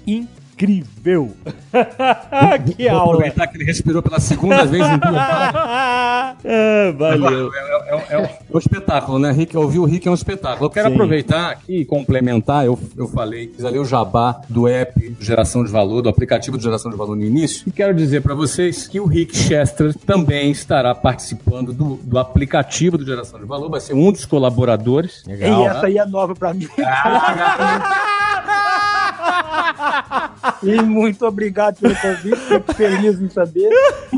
Incrível. que Vou aula. aproveitar que ele respirou pela segunda vez em duas. Ah, valeu. É, é- é- é um espetáculo, né, Rick? Ouvir o Rick é um espetáculo. Eu quero Sim. aproveitar aqui e complementar. Eu, eu falei, fiz ali o jabá do app geração de valor, do aplicativo de geração de valor no início. E quero dizer para vocês que o Rick Chester também estará participando do, do aplicativo de geração de valor. Vai ser um dos colaboradores. E essa aí é nova pra mim. E muito obrigado pelo convite, fico feliz em saber.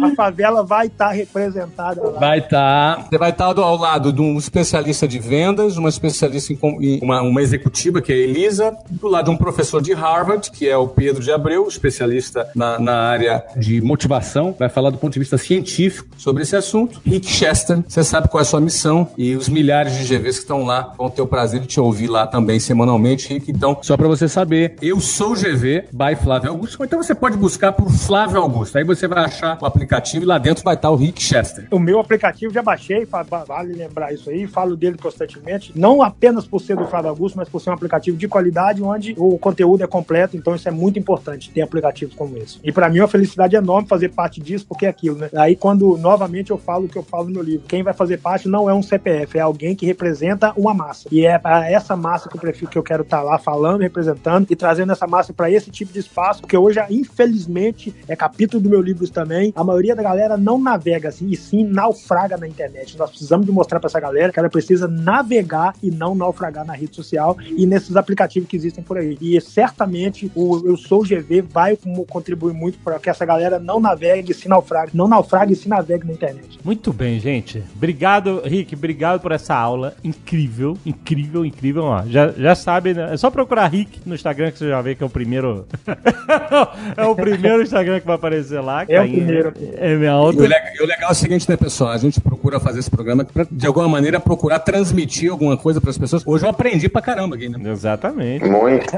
A favela vai estar representada lá. Vai estar. Você vai estar do- ao lado de um especialista de vendas, uma especialista em- uma, uma executiva, que é a Elisa, do lado de um professor de Harvard, que é o Pedro de Abreu, especialista na, na área de motivação, vai falar do ponto de vista científico sobre esse assunto. Rick Chester, você sabe qual é a sua missão e os milhares de GVs que estão lá vão ter o prazer de te ouvir lá também semanalmente, Rick. Então, só para você saber, eu sou o GV by Flávio Augusto, então você pode buscar por Flávio Augusto. Aí você vai achar o aplicativo e lá dentro vai estar o Rick Chester. O meu aplicativo já baixei, vale lembrar isso aí, falo dele constantemente, não apenas por ser do Flávio Augusto, mas por ser um aplicativo de qualidade onde o conteúdo é completo, então isso é muito importante, ter aplicativos como esse. E para mim é uma felicidade enorme fazer parte disso, porque é aquilo, né? Aí quando novamente eu falo o que eu falo no livro, quem vai fazer parte não é um CPF, é alguém que representa uma massa. E é essa massa que eu prefiro que eu quero estar lá falando, representando e trazendo essa massa para esse tipo de espaço, porque hoje, infelizmente, é capítulo do meu livro também, a maioria da galera não navega assim, e sim naufraga na internet. Nós precisamos de mostrar para essa galera que ela precisa navegar e não naufragar na rede social e nesses aplicativos que existem por aí. E certamente o Eu Sou GV vai contribuir muito para que essa galera não navegue e se naufrague, não naufrague e se navegue na internet. Muito bem, gente. Obrigado, Rick. Obrigado por essa aula incrível, incrível, incrível. Ó, já, já sabe, né? É só procurar Rick no Instagram que você já vê que é o primeiro. é o primeiro Instagram que vai aparecer lá. É o primeiro. É minha E outra. o, legal, e o legal é o seguinte, né, pessoal? A gente procura fazer esse programa pra, de alguma maneira, procurar transmitir alguma coisa para as pessoas. Hoje eu aprendi pra caramba aqui, né? Exatamente. Muito.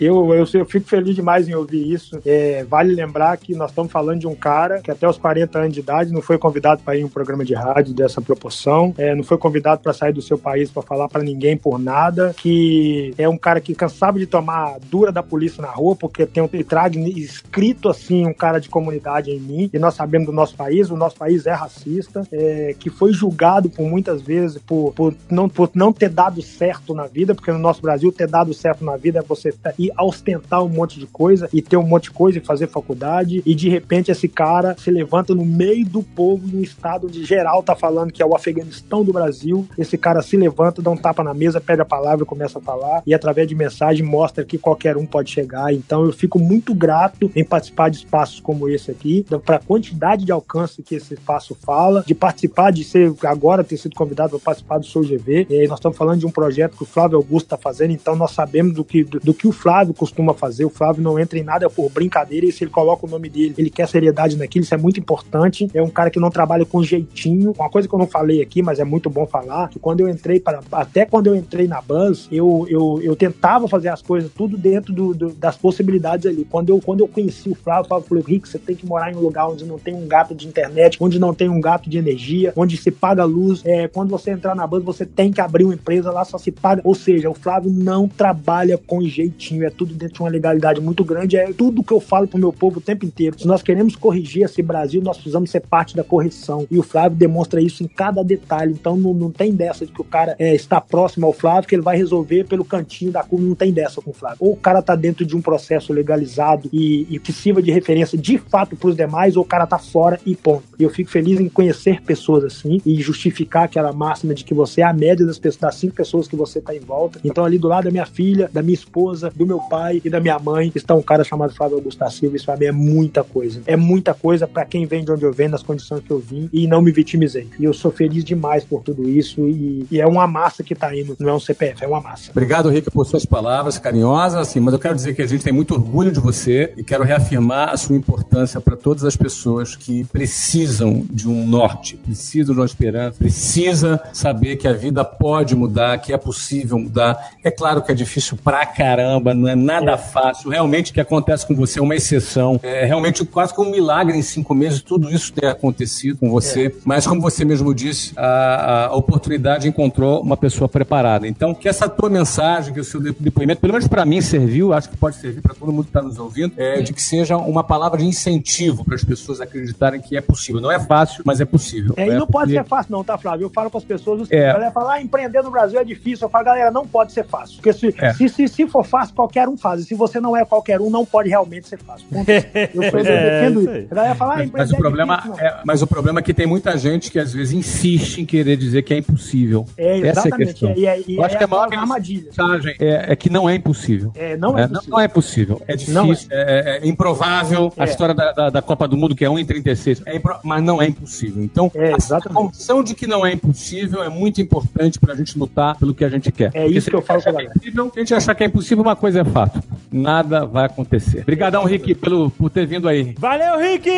Eu, eu, eu fico feliz demais em ouvir isso. É, vale lembrar que nós estamos falando de um cara que até os 40 anos de idade não foi convidado para ir em um programa de rádio dessa proporção, é, não foi convidado para sair do seu país para falar para ninguém por nada, que é um cara que cansava de tomar dura da polícia na rua porque tem um trago escrito assim um cara de comunidade em mim e nós sabemos do nosso país, o nosso país é racista, é, que foi julgado por muitas vezes por, por, não, por não ter dado certo na vida, porque no nosso Brasil ter dado certo na vida é você tá- ir ostentar um monte de coisa e ter um monte de coisa e fazer faculdade e de repente esse cara se levanta no meio do povo num estado onde geral tá falando que é o Afeganistão do Brasil, esse cara se levanta, dá um tapa na mesa, pega a palavra e começa a falar e através de mensagem mostra que qualquer um pode chegar. Então eu fico muito grato em participar de espaços como esse aqui, para a quantidade de alcance que esse espaço fala, de participar de ser agora ter sido convidado para participar do Sou GV. E aí nós estamos falando de um projeto que o Flávio Augusto está fazendo, então nós sabemos do que, do, do que o Flávio costuma fazer. O Flávio não entra em nada por brincadeira e se ele coloca o nome dele, ele quer seriedade naquilo, isso é muito importante. É um cara que não trabalha com jeitinho. Uma coisa que eu não falei aqui, mas é muito bom falar, que quando eu entrei para até quando eu entrei na Buzz, eu, eu, eu tentava fazer as coisas tudo dentro do, do- das possibilidades ali. Quando eu, quando eu conheci o Flávio, o Flávio falou: Rick, você tem que morar em um lugar onde não tem um gato de internet, onde não tem um gato de energia, onde se paga luz. É, quando você entrar na Buzz, você tem que abrir uma empresa, lá só se paga. Ou seja, o Flávio não trabalha com jeitinho, é tudo dentro de uma legalidade muito grande. É tudo que eu falo pro meu povo o tempo inteiro. Se nós queremos corrigir esse Brasil, nós precisamos ser parte da correção. E o Flávio demonstra isso em cada detalhe. Então não, não tem dessa de que o cara é, está próximo ao Flávio, que ele vai resolver pelo cantinho da curva. Não tem dessa com o Flávio. Ou o cara tá dentro de um processo legalizado e, e que sirva de referência de fato pros demais, ou o cara tá fora e ponto. E eu fico feliz em conhecer pessoas assim e justificar aquela máxima de que você é a média das, pessoas, das cinco pessoas que você tá em volta. Então, ali do lado da minha filha, da minha esposa, do meu pai e da minha mãe, está um cara chamado Flávio Augusto da Silva. Isso pra mim é muita coisa. É muita coisa para quem vem de onde eu venho, nas condições que eu vim, e não me vitimizei. E eu sou feliz demais por tudo isso. E, e é uma massa que tá indo, não é um CPF, é uma massa. Obrigado, Rick, por suas palavras carinhosas, assim, mas eu quero dizer que a gente tem muito orgulho de você e quero reafirmar a sua importância para todas as pessoas que precisam de um norte, precisam de uma esperança, precisa saber que a vida pode mudar, que é possível mudar. É claro que é difícil pra caramba, não é nada fácil. Realmente o que acontece com você é uma exceção. É realmente quase como um milagre em cinco meses tudo isso ter acontecido com você. Mas como você mesmo disse, a, a oportunidade encontrou uma pessoa preparada. Então, que essa tua mensagem, que o seu depoimento, pelo menos para mim, serviu serviu, acho que pode servir para todo mundo que está nos ouvindo, é de que seja uma palavra de incentivo para as pessoas acreditarem que é possível. Não é fácil, mas é possível. É, e É não pode porque- ser fácil, não, tá, Flávio? Eu falo com as pessoas, É. a galera fala, ah, empreender no Brasil é difícil. Eu falo, galera, não pode ser fácil. Porque se, É. se, se, se for fácil, qualquer um faz. E se você não é qualquer um, não pode realmente ser fácil. Ponto. Eu, sou, É, defendo isso. A galera fala, ah, empreender Mas o, é problema difícil, é, mas o problema é que tem muita gente que às vezes insiste em querer dizer que é impossível. É, Essa é a exatamente. questão. E, e, e Eu acho é que a maior armadilha. mensagem é, é que não é impossível. É, não é É, possível. não é possível. É Não difícil, é, é- é improvável. A É. história da, da, da Copa do Mundo, que é 1,36, é impro- mas não é impossível. Então, É, a condição de que não é impossível é muito importante para a gente lutar pelo que a gente quer. É Porque isso que eu a falo que é impossível, Se a gente achar que é impossível, uma coisa é fato. Nada vai acontecer. Obrigadão, Rick, pelo, por ter vindo aí. Valeu, Rick!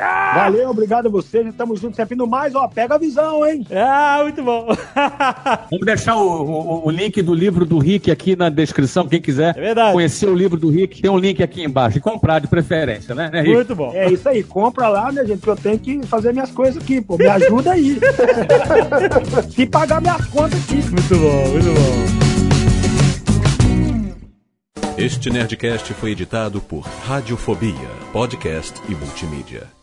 Ah, Valeu, obrigado a vocês. Estamos juntos sempre no mais. Ó, pega a visão, hein? ah muito bom. Vamos deixar o, o- o link do livro do Rick aqui na descrição, quem quiser É verdade. Conhecer o livro do Rick, tem um link aqui embaixo. E comprar de preferência, né, né Rick? muito bom. É isso aí, compra lá, né, gente? Que eu tenho que fazer minhas coisas aqui, pô. Me ajuda aí. Se pagar minhas contas aqui. Muito bom, muito bom. Este Nerdcast foi editado por Radiofobia, podcast e multimídia.